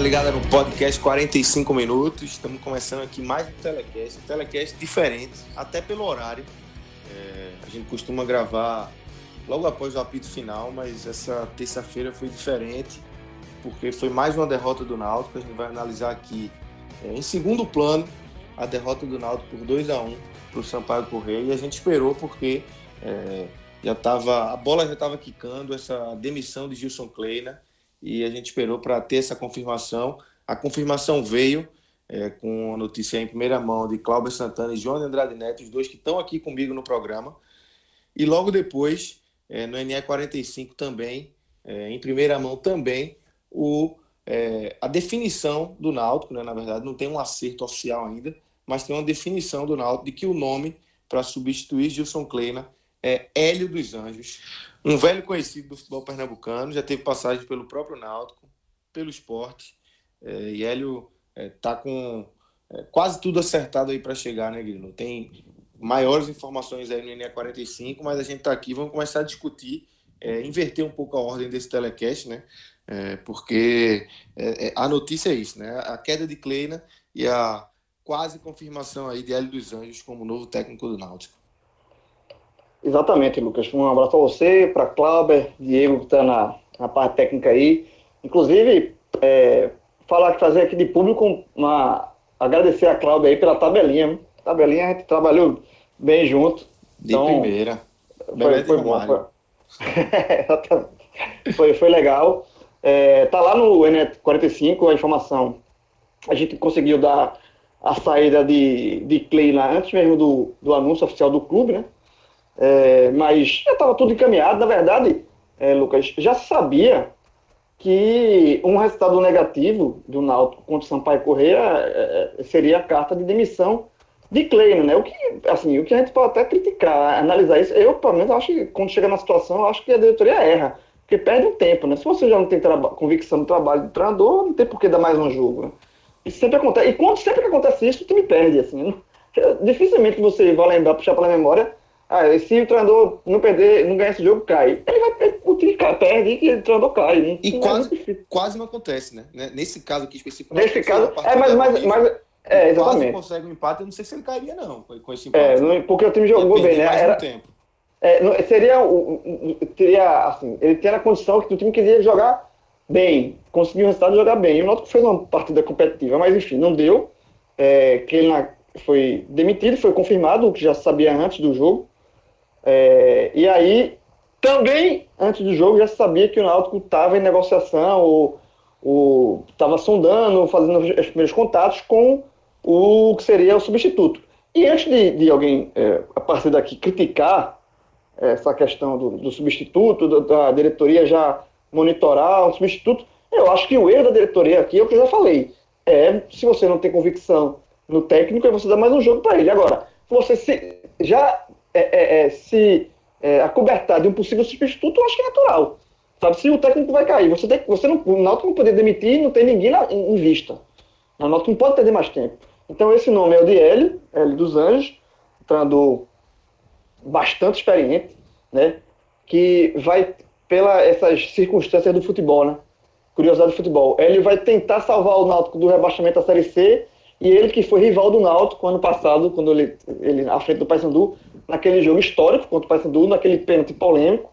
Ligada no podcast 45 minutos. Estamos começando aqui mais um telecast, um telecast diferente, até pelo horário. É, a gente costuma gravar logo após o apito final, mas essa terça-feira foi diferente, porque foi mais uma derrota do Náutico. A gente vai analisar aqui, é, em segundo plano, a derrota do Náutico por 2 a 1 para o Sampaio Correia. E a gente esperou porque é, já tava, a bola já estava quicando, essa demissão de Gilson Kleina e a gente esperou para ter essa confirmação. A confirmação veio é, com a notícia em primeira mão de Cláudio Santana e João Andrade Neto, os dois que estão aqui comigo no programa. E logo depois, é, no NE 45 também, é, em primeira mão também, o, é, a definição do Náutico, né, na verdade, não tem um acerto oficial ainda, mas tem uma definição do Náutico de que o nome para substituir Gilson Kleina é Hélio dos Anjos, um velho conhecido do futebol pernambucano, já teve passagem pelo próprio Náutico, pelo esporte, é, e Hélio está é, com é, quase tudo acertado aí para chegar, né, Grilo? Tem maiores informações aí no NE 45, mas a gente está aqui, vamos começar a discutir, é, inverter um pouco a ordem desse telecast, né? É, porque a notícia é isso, né? A queda de Kleina e a quase confirmação aí de Hélio dos Anjos como novo técnico do Náutico. Exatamente, Lucas. Um abraço para você, para Clauber, Diego, que está na, na parte técnica aí. Inclusive, é, falar, fazer aqui de público, uma, agradecer a Cláudia aí pela tabelinha. Tabelinha a gente trabalhou bem junto. De então, primeira. Foi, foi bom. Foi, foi, foi legal. É, tá lá no ENET45 a informação. A gente conseguiu dar a saída de, de Clay lá antes mesmo do, do anúncio oficial do clube, né? É, mas já estava tudo encaminhado. Na verdade, é, Lucas, já sabia que um resultado negativo do Náutico contra o Sampaio Correia é, é, seria a carta de demissão de Kleina, né? O que, assim, o que a gente pode até criticar, analisar isso, eu, pelo menos, acho que quando chega na situação, acho que a diretoria erra, porque perde um tempo, né? Se você já não tem convicção no trabalho do treinador, não tem por que dar mais um jogo, né? Isso sempre acontece, e quando sempre que acontece isso, o time perde, assim, dificilmente você vai lembrar, puxar pela memória, ah, se o treinador não perder, não ganhar esse jogo, cai. Ele vai o time cai, perde e o treinador cai. Não, e não quase, é quase não acontece, né? Nesse caso aqui específico. Nesse caso, é, mas, mas, mas é, exatamente. Quase consegue um empate, eu não sei se ele cairia, não, com esse empate. É, não, porque o time jogou bem, né? Era, tempo. É, não, seria, o, teria, assim, ele tinha a condição que o time queria jogar bem, conseguir o resultado de jogar bem. E o Náutico fez uma partida competitiva, mas enfim, não deu. É, que ele foi demitido, foi confirmado, o que já sabia antes do jogo. É, e aí, também, antes do jogo, já sabia que o Náutico estava em negociação, ou estava sondando, fazendo os primeiros contatos com o que seria o substituto. E antes de, de alguém, é, a partir daqui, criticar essa questão do, do substituto, da, da, diretoria já monitorar um substituto, eu acho que o erro da diretoria aqui é o que eu já falei. É, se você não tem convicção no técnico, é você dar mais um jogo para ele. Agora, você se, já é, é, é, se é, acobertar de um possível substituto, eu acho que é natural. Sabe, se o técnico vai cair, você, tem, você não, o Náutico não poder demitir, não tem ninguém na, em, em, vista. O Náutico não pode perder mais tempo. Então esse nome é o de Hélio, Hélio dos Anjos, treinador bastante experiente, né, que vai, pela essas circunstâncias do futebol, né, curiosidade do futebol, ele vai tentar salvar o Náutico do rebaixamento da Série C e ele que foi rival do Náutico ano passado, quando ele, ele à frente do Paysandu, naquele jogo histórico contra o Paysandu, naquele pênalti polêmico,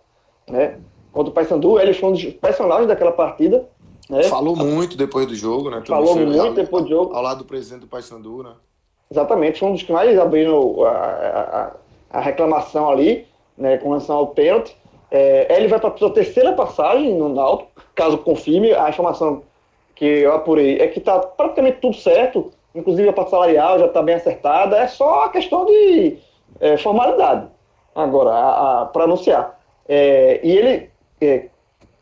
né? Contra o Paysandu, ele foi um dos personagens daquela partida. Né? Falou muito depois do jogo, né? Falou muito ao, depois do jogo. Ao lado do presidente do Paysandu, né? Exatamente, foi um dos que mais abriram a, a, a reclamação ali, né, com relação ao pênalti. É, ele vai para a sua terceira passagem no Náutico, caso confirme, a informação que eu apurei é que está praticamente tudo certo, inclusive a parte salarial já está bem acertada, é só a questão de é, formalidade agora, para anunciar. É, e ele, é,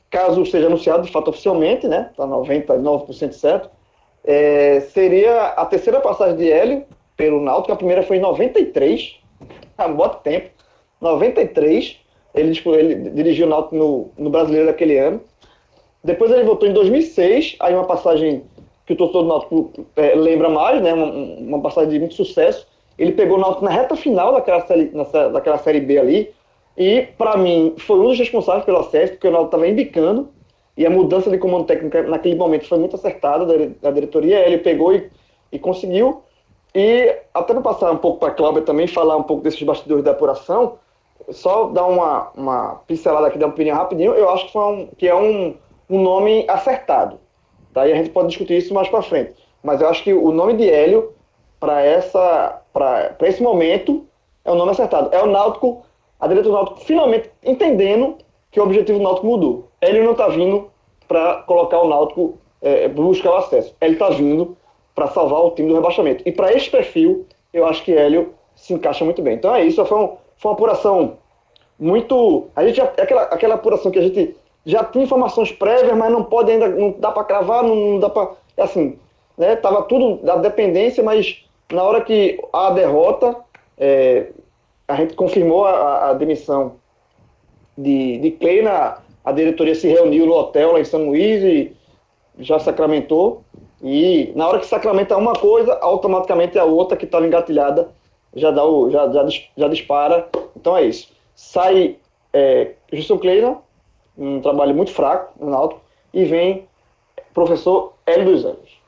caso seja anunciado de fato oficialmente, né, está 99% certo, é, seria a terceira passagem de Hélio pelo Náutico, a primeira foi em 93, há muito tempo, 93, ele, ele dirigiu o Náutico no, no Brasileiro daquele ano. Depois ele voltou em 2006, aí uma passagem que o torcedor do Náutico é, lembra mais, né, uma, uma, passagem de muito sucesso. Ele pegou o Náutico na reta final daquela série, nessa, daquela série B ali, e para mim foi um dos responsáveis pelo acesso, porque o Náutico estava embicando, e a mudança de comando técnico naquele momento foi muito acertada da, diretoria, ele pegou e, e conseguiu. E até para passar um pouco para a Cláudia também, falar um pouco desses bastidores da apuração, só dar uma, uma pincelada aqui da opinião rapidinho, eu acho que, um, que é um, um nome acertado. Tá? E a gente pode discutir isso mais para frente. Mas eu acho que o nome de Hélio, para esse momento, é um nome acertado. É o Náutico, a direita do Náutico finalmente entendendo que o objetivo do Náutico mudou. Hélio não está vindo para colocar o Náutico, é, buscar o acesso. Ele está vindo para salvar o time do rebaixamento. E para esse perfil, eu acho que Hélio se encaixa muito bem. Então é isso, foi um, foi uma apuração muito. A gente já, é aquela, aquela apuração que a gente já tinha informações prévias, mas não pode ainda, não dá para cravar, não dá para. É assim, né? Tava tudo da dependência, mas na hora que a derrota, é, a gente confirmou a, a demissão de, de Kleina, a diretoria se reuniu no hotel lá em São Luís e já sacramentou. E na hora que sacramenta uma coisa, automaticamente a outra que estava engatilhada já, dá o, já, já, já dispara. Então é isso. Sai é, Gilson Kleina, um trabalho muito fraco no Náutico, e vem professor Hélio dos Anjos.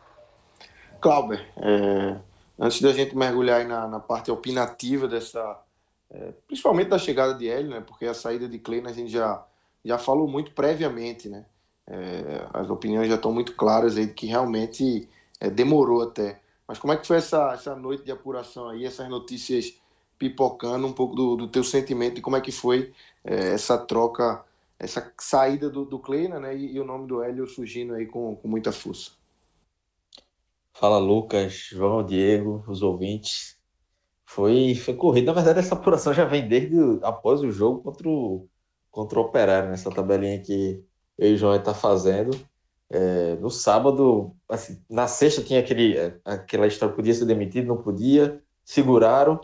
Clauber, é, antes da gente mergulhar na, na, parte opinativa dessa, é, principalmente da chegada de Hélio, né, porque a saída de Kleina a gente já, já falou muito previamente, né, é, as opiniões já estão muito claras aí de que realmente é, demorou até. Mas como é que foi essa, essa noite de apuração aí, essas notícias pipocando, um pouco do, do teu sentimento e como é que foi é, essa troca, essa saída do, do Kleina, né, e, e, o nome do Hélio surgindo aí com, com muita força. Fala Lucas, João, Diego, os ouvintes. Foi, foi corrido. Na verdade, essa apuração já vem desde após o jogo contra o, contra o Operário, nessa tabelinha que eu e o João está fazendo. É, no sábado, assim, na sexta tinha aquele, aquela história, podia ser demitido, não podia, seguraram.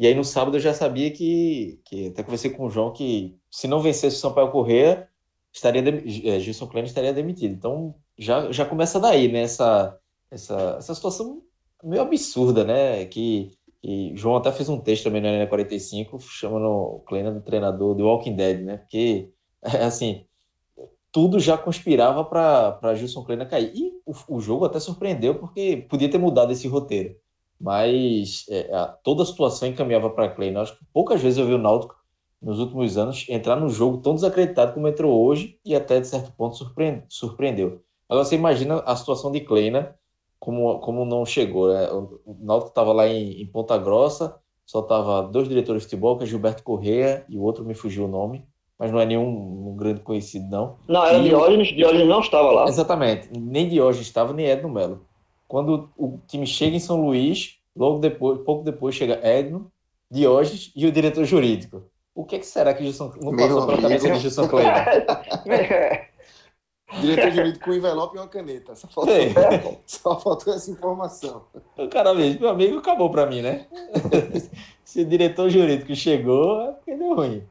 E aí no sábado eu já sabia que, que até conversei com o João que se não vencesse o Sampaio Corrêa, estaria é, Gilson Klein estaria demitido. Então já, já começa daí, né? Essa, essa, essa situação meio absurda, né? Que, que João até fez um texto também na Arena 45, chamando o Kleina do treinador do Walking Dead, né? Porque, assim, tudo já conspirava para Gilson Kleina cair. E o, o, jogo até surpreendeu, porque podia ter mudado esse roteiro. Mas é, a, toda a situação encaminhava para Kleina. Acho que poucas vezes eu vi o Náutico, nos últimos anos, entrar no jogo tão desacreditado como entrou hoje e até, de certo ponto, surpreende, surpreendeu. Agora, você imagina a situação de Kleina, como, como não chegou. Né? O Náutico estava lá em, em Ponta Grossa, só tava dois diretores de futebol, que é Gilberto Correa e o outro me fugiu o nome mas não é nenhum um grande conhecido, não. Não, era e Diógenes, Diógenes não estava lá. Exatamente, nem Diógenes estava, nem Edno Melo. Quando o time chega em São Luís, logo depois, pouco depois chega Edno, Diógenes e o diretor jurídico. O que, é que será que Gilson, não passou pela cabeça de Gilson Kleiner? diretor jurídico com envelope e uma caneta. Só faltou, só faltou essa informação. O cara mesmo, meu amigo, acabou para mim, né? Se o diretor jurídico chegou, é porque deu ruim.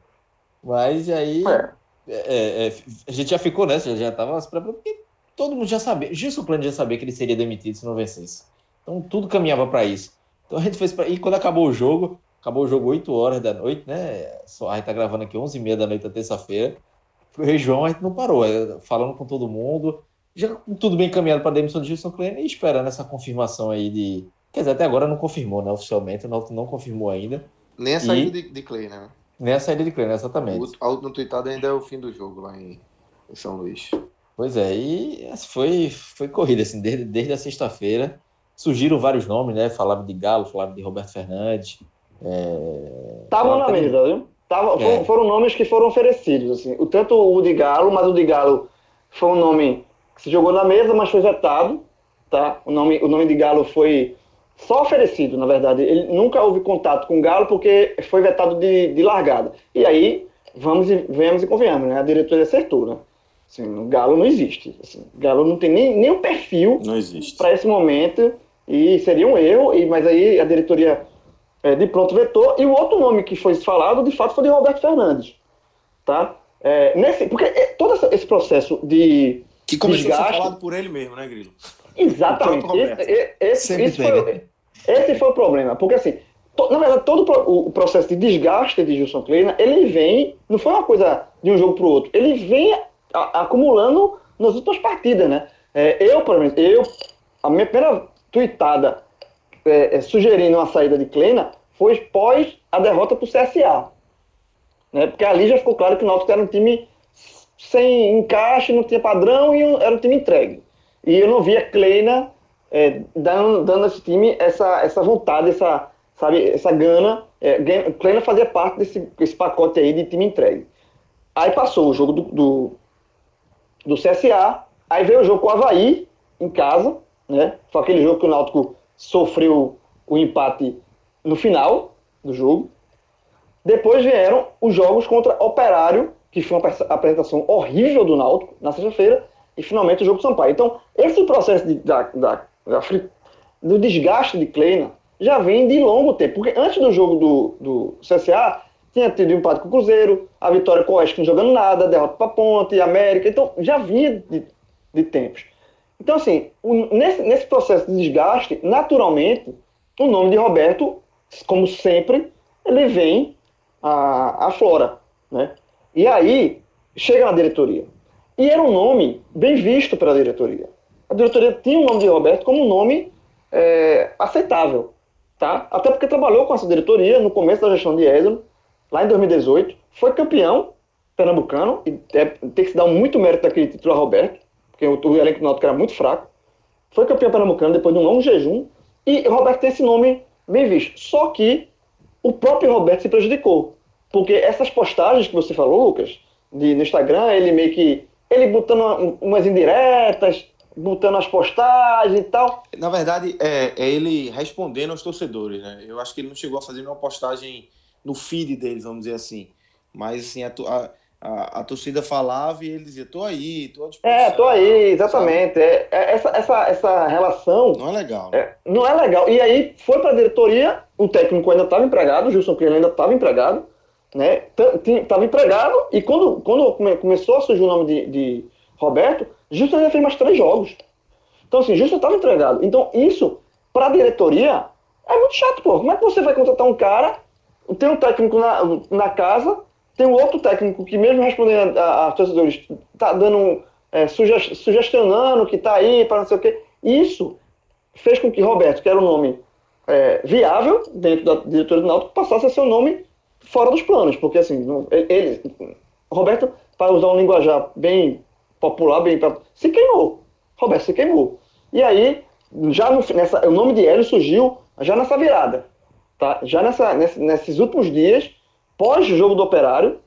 Mas aí é. É, é. é, a gente já ficou nessa, já estava se preparando, porque todo mundo já sabia, Gilson Plano já sabia que ele seria demitido se não vencesse. Então tudo caminhava para isso. Então a gente fez pra... E quando acabou o jogo, acabou o jogo 8 horas da noite, né? A gente tá gravando aqui 11 h 30 da noite da terça-feira. O João a gente não parou, é, falando com todo mundo, já tudo bem encaminhado para a demissão de Gilson Klein e esperando essa confirmação aí de. Quer dizer, até agora não confirmou, né? Oficialmente, o Náutico não confirmou ainda. Nem a saída e... de, de né? Nem a saída de Kleina, exatamente. A última tweetada ainda é o fim do jogo lá em, em São Luís. Pois é, e foi, foi corrida, assim, desde, desde a sexta-feira. Surgiram vários nomes, né? Falavam de Galo, falavam de Roberto Fernandes. Estavam é... na mesa, viu? Tava, é. foram, foram, nomes que foram oferecidos, assim. O, tanto o de Galo, mas o de Galo foi um nome que se jogou na mesa, mas foi vetado, tá? O nome, o nome de Galo foi só oferecido, na verdade. Ele nunca houve contato com o Galo porque foi vetado de, de largada. E aí, vamos e, venhamos e convenhamos, né? A diretoria acertou, né? Assim, o Galo não existe. Assim, o Galo não tem nem, nem um perfil para esse momento e seria um erro, e, mas aí a diretoria é, de pronto vetou. E o outro nome que foi falado, de fato, foi de Roberto Fernandes. Tá? É, nesse, porque é, todo esse processo de. Que começou desgaste, a ser falado por ele mesmo, né, Grilo? Exatamente. Esse, esse, esse, foi, esse foi o problema. Porque assim, to, na verdade, todo o, o processo de desgaste de Gilson Kleina, ele vem, não foi uma coisa de um jogo para o outro, ele vem a, acumulando nas últimas partidas, né? É, eu, por exemplo, eu, a minha primeira tweetada é, é, sugerindo uma saída de Kleina foi pós a derrota para o CSA. Né? Porque ali já ficou claro que o Náutico era um time sem encaixe, não tinha padrão e era um time entregue. E eu não via Kleina é, dando, dando a esse time essa, essa vontade, essa, sabe, essa gana. É, Kleina fazia parte desse, desse pacote aí de time entregue. Aí passou o jogo do, do, do CSA, aí veio o jogo com o Havaí em casa, né? Foi aquele jogo que o Náutico sofreu o empate no final do jogo. Depois vieram os jogos contra Operário, que foi uma apresentação horrível do Náutico na sexta-feira, e finalmente o jogo do Sampaio. Então, esse processo de, da, da, da, do desgaste de Kleina já vem de longo tempo, porque antes do jogo do, do CSA, tinha tido empate com o Cruzeiro, a vitória com o Oeste não jogando nada, derrota para Ponte, América, então já vinha de, de tempos. Então, assim, o, nesse, nesse processo de desgaste, naturalmente, o nome de Roberto, como sempre, ele vem a, a flora, né? E aí, chega na diretoria. E era um nome bem visto pela diretoria. A diretoria tinha o nome de Roberto como um nome é, aceitável, tá? Até porque trabalhou com essa diretoria no começo da gestão de Edson, lá em 2018, foi campeão pernambucano, e é, tem que se dar muito mérito daquele título a Roberto, porque o, o elenco do Náutico era muito fraco. Foi campeão pernambucano depois de um longo jejum. E o Roberto tem esse nome bem visto. Só que o próprio Roberto se prejudicou. Porque essas postagens que você falou, Lucas, de, no Instagram, ele meio que. Ele botando umas indiretas, botando as postagens e tal. Na verdade, é, é, ele respondendo aos torcedores, né? Eu acho que ele não chegou a fazer nenhuma postagem no feed deles, vamos dizer assim. Mas, assim, a, a, a, a, torcida falava e ele dizia, tô aí, tô à É, tô aí, exatamente. É, é, essa, essa, essa relação... Não é legal. Né? É, não é legal. E aí foi para a diretoria, o técnico ainda estava empregado, o Gilson Criano ainda estava empregado, né? Estava empregado e quando, quando começou a surgir o nome de, de Roberto, Gilson ainda fez mais três jogos. Então, assim, Gilson estava empregado. Então, isso, para a diretoria, é muito chato, pô. Como é que você vai contratar um cara, tem um técnico na, na casa tem um outro técnico que, mesmo respondendo a, a torcedores, está dando, é, sugestionando que está aí para não sei o quê. Isso fez com que Roberto, que era um nome é, viável dentro da diretoria do Náutico, passasse a ser um nome fora dos planos, porque assim, ele, Roberto, para usar um linguajar bem popular, bem se queimou. Roberto se queimou. E aí, já no, nessa, o nome de Hélio surgiu já nessa virada, tá? Já nessa, nesse, nesses últimos dias, pós-jogo do Operário,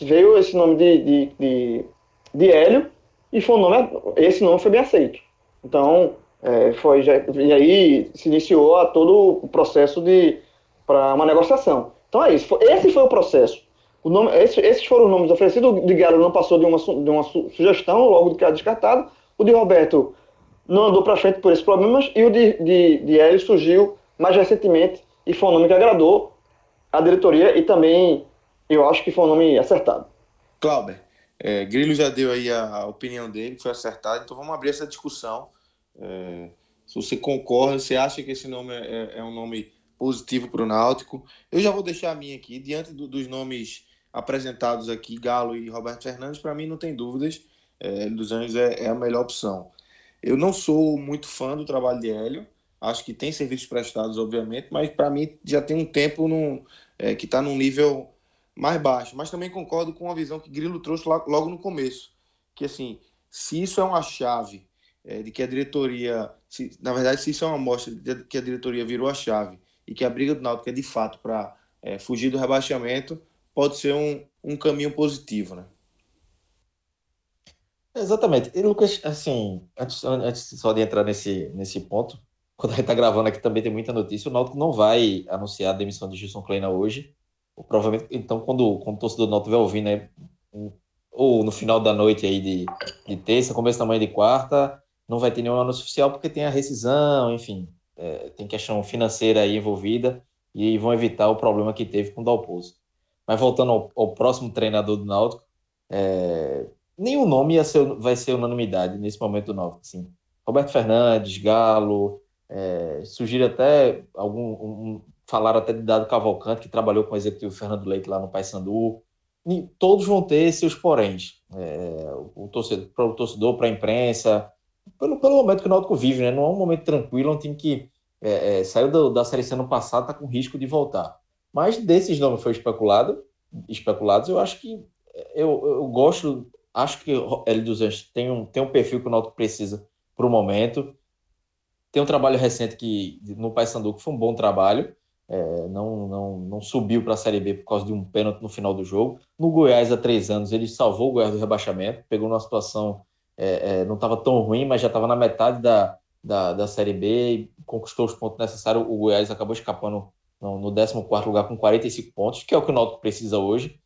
veio esse nome de, de, de, de Hélio e foi um nome, esse nome foi bem aceito. Então, é, foi, já, e aí se iniciou a todo o processo de para uma negociação. Então é isso. Esse foi o processo. O nome, esse, esses foram os nomes oferecidos. O de Galo não passou de uma, de uma sugestão, logo que era descartado. O de Roberto não andou para frente por esses problemas. E o de, de, de Hélio surgiu mais recentemente e foi um nome que agradou a diretoria e também eu acho que foi um nome acertado. Clauber, é, Grilo já deu aí a, opinião dele, foi acertado, então vamos abrir essa discussão. É, se você concorda, você acha que esse nome é, é um nome positivo para o Náutico? Eu já vou deixar a minha aqui, diante do, dos nomes apresentados aqui, Galo e Roberto Fernandes, para mim não tem dúvidas, é, dos Anjos é, é a melhor opção. Eu não sou muito fã do trabalho de Hélio, Acho que tem serviços prestados, obviamente, mas para mim já tem um tempo num, é, que está num nível mais baixo. Mas também concordo com a visão que Grilo trouxe logo no começo, que assim, se isso é uma chave é, de que a diretoria, se, na verdade, se isso é uma amostra de que a diretoria virou a chave e que a briga do Náutico é de fato para é, fugir do rebaixamento, pode ser um, um caminho positivo, né? Exatamente. E Lucas, assim, antes, antes só de entrar nesse, nesse ponto, quando a gente está gravando aqui também tem muita notícia, o Náutico não vai anunciar a demissão de Gilson Kleina hoje. Provavelmente, então, quando, quando o torcedor do Náutico vai ouvir, né, ou no final da noite aí de, de terça, começo da manhã de quarta, não vai ter nenhum anúncio oficial porque tem a rescisão, enfim, é, tem questão financeira aí envolvida e vão evitar o problema que teve com o Dalpozo. Mas voltando ao, ao próximo treinador do Náutico, é, nenhum nome ser, vai ser unanimidade nesse momento do Náutico. Assim. Roberto Fernandes, Galo, é, surgiram até algum. Um, falaram até de Dado Cavalcante, que trabalhou com o executivo Fernando Leite lá no Paysandu. Todos vão ter seus poréns. É, o torcedor, para o torcedor, para a imprensa, pelo, pelo momento que o Náutico vive, né? Não é um momento tranquilo, é um time que é, é, saiu do, da Série C ano passado, está com risco de voltar. Mas desses nomes foi especulado, especulados, eu acho que eu, eu gosto acho que Hélio dos Anjos tem um, tem um perfil que o Náutico precisa para o momento. Tem um trabalho recente que no Paysandu que foi um bom trabalho. É, não, não, não subiu para a Série B por causa de um pênalti no final do jogo. No Goiás, há três anos, ele salvou o Goiás do rebaixamento, pegou numa situação, é, é, não estava tão ruim, mas já estava na metade da, da, da Série B e conquistou os pontos necessários. O Goiás acabou escapando no, no 14 lugar com 45 pontos, que é o que o Náutico precisa hoje.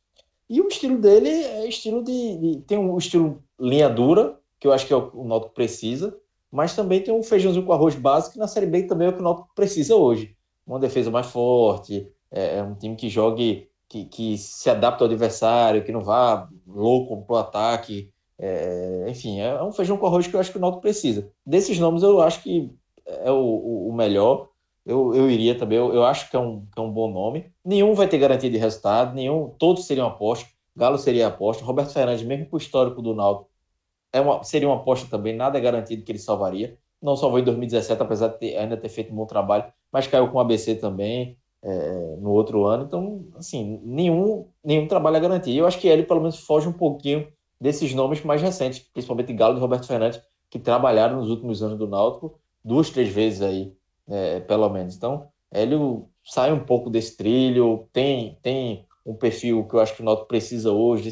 E o estilo dele é estilo de, de, Tem um estilo linha dura, que eu acho que é o o Náutico precisa, mas também tem um feijãozinho com arroz básico, que na Série B também é o que o Náutico precisa hoje. Uma defesa mais forte, é, é um time que jogue, que, que se adapta ao adversário, que não vá louco pro ataque. É, enfim, é um feijão com arroz que eu acho que o Náutico precisa. Desses nomes eu acho que é o, o melhor eu, eu iria também. Eu, eu acho que é, um, que é um bom nome. Nenhum vai ter garantia de resultado, nenhum, todos seriam aposta. Galo seria aposta. Roberto Fernandes, mesmo com o histórico do Náutico, é uma, seria uma aposta também. Nada é garantido que ele salvaria. Não salvou em 2017, apesar de ter, ainda ter feito um bom trabalho, mas caiu com o ABC também é, no outro ano. Então, assim, nenhum, nenhum trabalho é garantido. Eu acho que ele, pelo menos, foge um pouquinho desses nomes mais recentes, principalmente Galo e Roberto Fernandes, que trabalharam nos últimos anos do Náutico duas, três vezes aí é, pelo menos. Então, Hélio sai um pouco desse trilho, tem, tem um perfil que eu acho que o Náutico precisa hoje,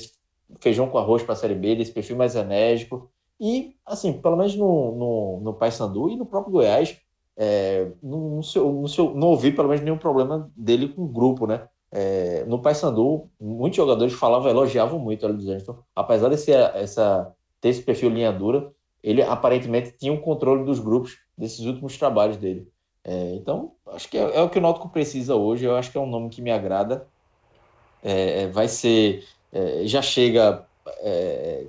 feijão com arroz para a Série B, desse perfil mais enérgico. E, assim, pelo menos no, no, no Paysandu e no próprio Goiás, é, no seu, não ouvi pelo menos nenhum problema dele com o grupo, né? É, no Paysandu, muitos jogadores falavam, elogiavam muito o Hélio dos Anjos. Então, apesar desse essa, ter esse perfil linha dura, ele aparentemente tinha um controle dos grupos desses últimos trabalhos dele. É, então, acho que é, é, o que o Náutico precisa hoje. Eu acho que é um nome que me agrada. É, é vai ser. É, já chega é,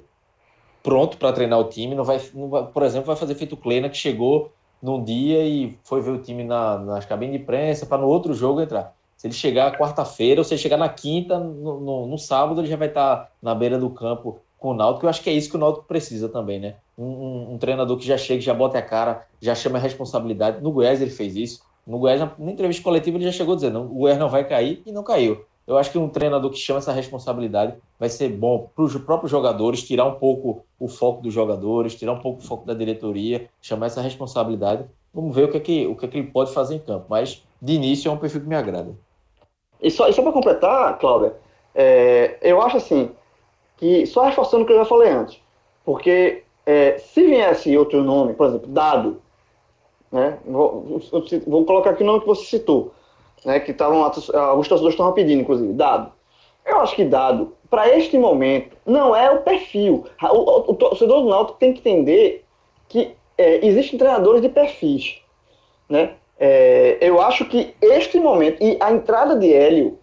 pronto para treinar o time. Não vai, não vai, por exemplo, vai fazer feito o Kleina, que chegou num dia e foi ver o time na, nas cabines de imprensa para no outro jogo entrar. Se ele chegar quarta-feira ou se ele chegar na quinta, no, no, no sábado, ele já vai estar na beira do campo com o Náutico, eu acho que é isso que o Náutico precisa também, né? Um, um, um, treinador que já chega, já bota a cara, já chama a responsabilidade. No Goiás ele fez isso. No Goiás, na entrevista coletiva, ele já chegou dizendo: o Goiás não vai cair e não caiu. Eu acho que um treinador que chama essa responsabilidade vai ser bom para os próprios jogadores, tirar um pouco o foco dos jogadores, tirar um pouco o foco da diretoria, chamar essa responsabilidade. Vamos ver o que, é que, o que, é que ele pode fazer em campo. Mas, de início, é um perfil que me agrada. E só, só para completar, Cláudia, é, eu acho assim, que, só reforçando o que eu já falei antes, porque é, se viesse outro nome, por exemplo, Dado, né, vou, vou colocar aqui o nome que você citou, né, que tavam, alguns torcedores estavam pedindo, inclusive, Dado. Eu acho que Dado, para este momento, não é o perfil. O, o, o torcedor do Náutico tem que entender que é, existem treinadores de perfis, né? É, eu acho que este momento e a entrada de Hélio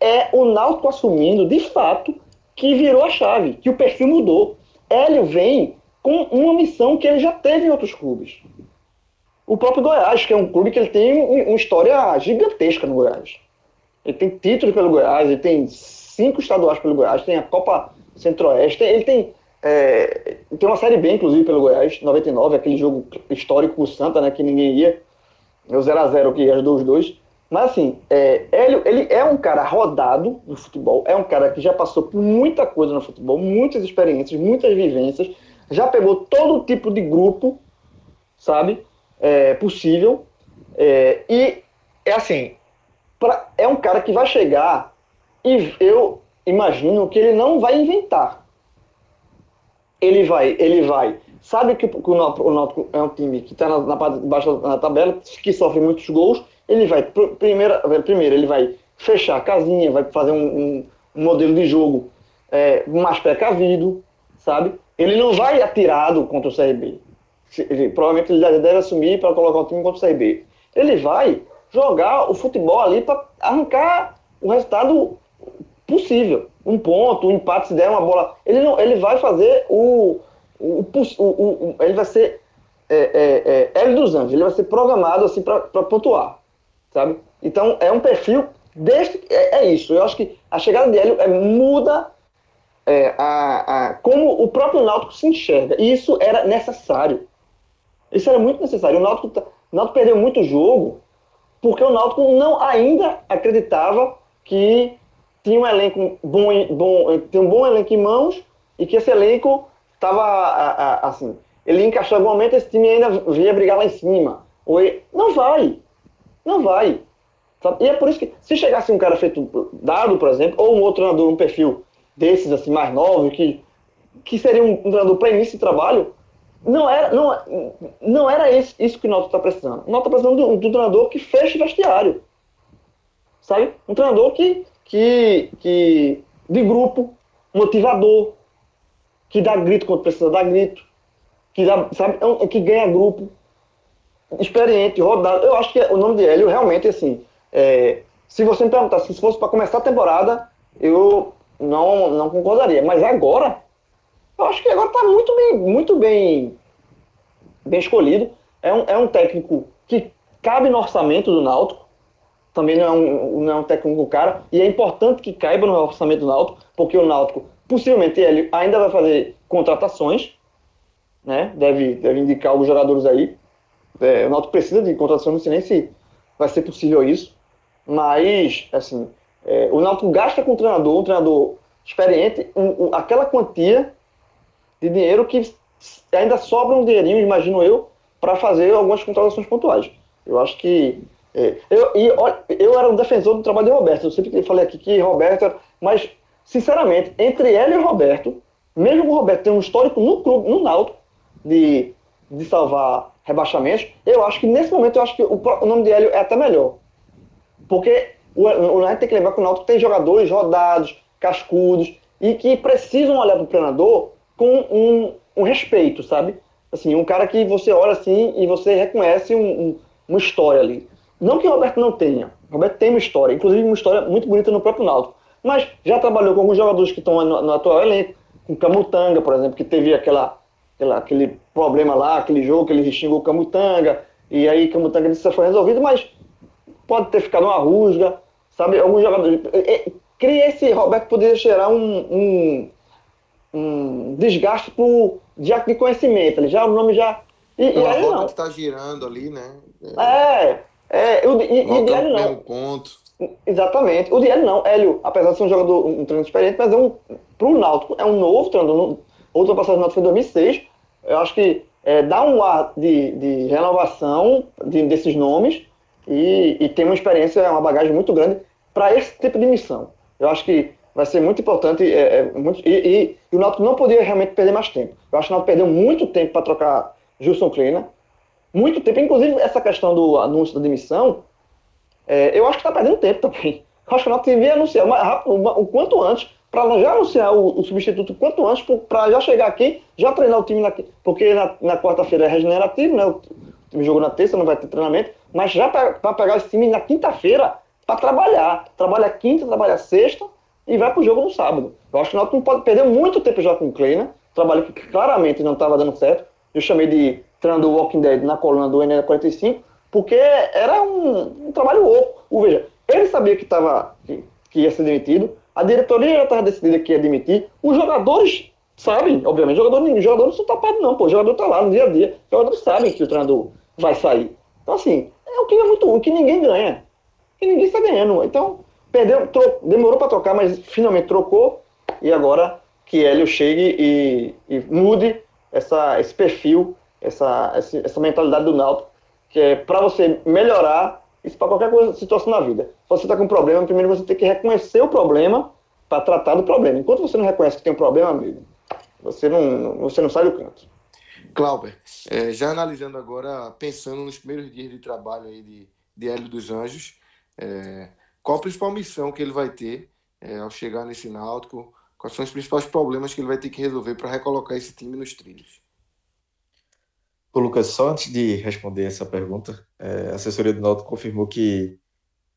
é o Náutico assumindo, de fato, que virou a chave, que o perfil mudou. Hélio vem com uma missão que ele já teve em outros clubes. O próprio Goiás, que é um clube que ele tem uma história gigantesca no Goiás. Ele tem títulos pelo Goiás, ele tem cinco estaduais pelo Goiás, tem a Copa Centro-Oeste, ele tem, é, tem uma Série B, inclusive, pelo Goiás, 99, aquele jogo histórico com o Santa, né, que ninguém ia. É o 0x0 que ajudou os dois. Mas assim, é, Hélio, ele é um cara rodado no futebol, é um cara que já passou por muita coisa no futebol, muitas experiências, muitas vivências, já pegou todo tipo de grupo, sabe, é, possível. É, e é assim, pra, é um cara que vai chegar e eu imagino que ele não vai inventar. Ele vai, ele vai. Sabe que o Náutico é um time que está na, na parte de baixo da tabela, que sofre muitos gols. Ele vai, primeiro, primeiro ele vai fechar a casinha, vai fazer um, um, um modelo de jogo é, mais precavido, sabe? Ele não vai atirado contra o CRB. Provavelmente ele deve assumir para colocar o time contra o CRB. Ele vai jogar o futebol ali para arrancar o resultado possível. Um ponto, um empate, se der uma bola. Ele, não, ele vai fazer o. o, o, o ele vai ser é, é, é, dos Anjos, ele vai ser programado assim para pontuar. Sabe? Então é um perfil deste. É, é, isso. Eu acho que a chegada de Hélio é, muda é, a, a, como o próprio Náutico se enxerga. E isso era necessário. Isso era muito necessário. O Náutico, tá, o Náutico perdeu muito jogo porque o Náutico não ainda acreditava que tinha um elenco bom, bom tinha um bom elenco em mãos e que esse elenco estava assim, ele encaixou algum momento esse time ainda vinha brigar lá em cima. Ou não vai, não vai. E é por isso que se chegasse um cara feito dado, por exemplo, ou um outro treinador, um perfil desses assim mais novo que que seria um treinador para início de trabalho, não era, não, não era isso, isso que o Náutico está precisando. O Náutico está precisando de um treinador que feche vestiário. Sabe? Um treinador que, que, que de grupo, motivador, que dá grito quando precisa dar grito, que, dá, sabe, é que ganha grupo, experiente, rodado. Eu acho que o nome de Hélio realmente, assim, é, se você me perguntar se fosse para começar a temporada, eu não, não concordaria. Mas agora, eu acho que agora está muito bem, muito bem, bem escolhido. É um, é um técnico que cabe no orçamento do Náutico. Também não é, um, não é um técnico cara. E é importante que caiba no orçamento do Náutico, porque o Náutico, possivelmente, ele ainda vai fazer contratações. Né? Deve, deve indicar alguns jogadores aí. É, o Náutico precisa de contratações, não sei nem se vai ser possível isso. Mas, assim, é, o Náutico gasta com o treinador, um treinador experiente, um, um, aquela quantia de dinheiro que ainda sobra um dinheirinho, imagino eu, para fazer algumas contratações pontuais. Eu acho que. É, eu, e, eu era um defensor do trabalho de Roberto. Eu sempre falei aqui que Roberto. Mas, sinceramente, entre ele e Roberto, mesmo o Roberto tem um histórico no clube, no Náutico, de, de salvar rebaixamentos, eu acho que nesse momento eu acho que o, o nome de Hélio é até melhor. Porque o, o tem que lembrar que o Náutico tem jogadores rodados, cascudos, e que precisam olhar para o treinador com um, um, respeito, sabe? Assim, um cara que você olha assim e você reconhece um, um, uma história ali. Não que o Roberto não tenha. O Roberto tem uma história, inclusive uma história muito bonita no próprio Náutico. Mas já trabalhou com alguns jogadores que estão no, no atual elenco, com Camutanga, por exemplo, que teve aquela, aquela, aquele problema lá, aquele jogo que ele xingou o Camutanga, e aí Camutanga disse que foi resolvido, mas pode ter ficado uma rusga, sabe? Alguns jogadores. Cria esse Roberto poderia gerar um, um, um desgaste por, de de conhecimento. Ele já o nome já. E, e aí não. que tá girando ali, né? É. é, o, e, e não. Ponto. Exatamente. O Hélio não. Hélio, apesar de ser um jogador, um treinador experiente, mas é um. Pro Náutico, é um novo treinador. Outra passagem do Náutico foi em 2006. Eu acho que é, dá um ar de, de renovação de, desses nomes e, e tem uma experiência, uma bagagem muito grande para esse tipo de missão. Eu acho que vai ser muito importante. É, é, muito, e, e, e, o Náutico não podia realmente perder mais tempo. Eu acho que o Náutico perdeu muito tempo para trocar Gilson Kleina. Muito tempo. Inclusive, essa questão do anúncio da demissão, é, eu acho que está perdendo tempo também. Eu acho que o Náutico devia anunciar mais rápido, o quanto antes, para já anunciar o, o, substituto quanto antes, para já chegar aqui, já treinar o time, na, porque na, na quarta-feira é regenerativo, né? O time jogou na terça, não vai ter treinamento, mas já para pegar esse time na quinta-feira para trabalhar. Trabalha quinta, trabalha sexta e vai para o jogo no sábado. Eu acho que o Náutico não pode perder muito tempo já com o né? Trabalho que claramente não estava dando certo. Eu chamei de treinador Walking Dead na coluna do NL45, porque era um, um trabalho oco. Ou veja, ele sabia que, tava, que, que ia ser demitido, a diretoria já estava decidida que ia demitir, os jogadores sabem, obviamente, jogador, jogador não são tapados não, pô, o jogador está lá no dia a dia, os jogadores sabem que o treinador vai sair. Então, assim, é o que é muito o que ninguém ganha. E ninguém está ganhando. Então, perdeu, demorou para trocar, mas finalmente trocou. E agora que Hélio chegue e, e mude essa, esse perfil, essa, essa mentalidade do Náutico, que é para você melhorar isso para qualquer coisa, situação na vida. Se você está com um problema, primeiro você tem que reconhecer o problema para tratar do problema. Enquanto você não reconhece que tem um problema, amigo, você não, você não sai do canto. Clauber, é, já analisando agora, pensando nos primeiros dias de trabalho aí de, de Hélio dos Anjos, é, qual a principal missão que ele vai ter é, ao chegar nesse Náutico? Quais são os principais problemas que ele vai ter que resolver para recolocar esse time nos trilhos? Lucas, só antes de responder essa pergunta, é, a assessoria do Náutico confirmou que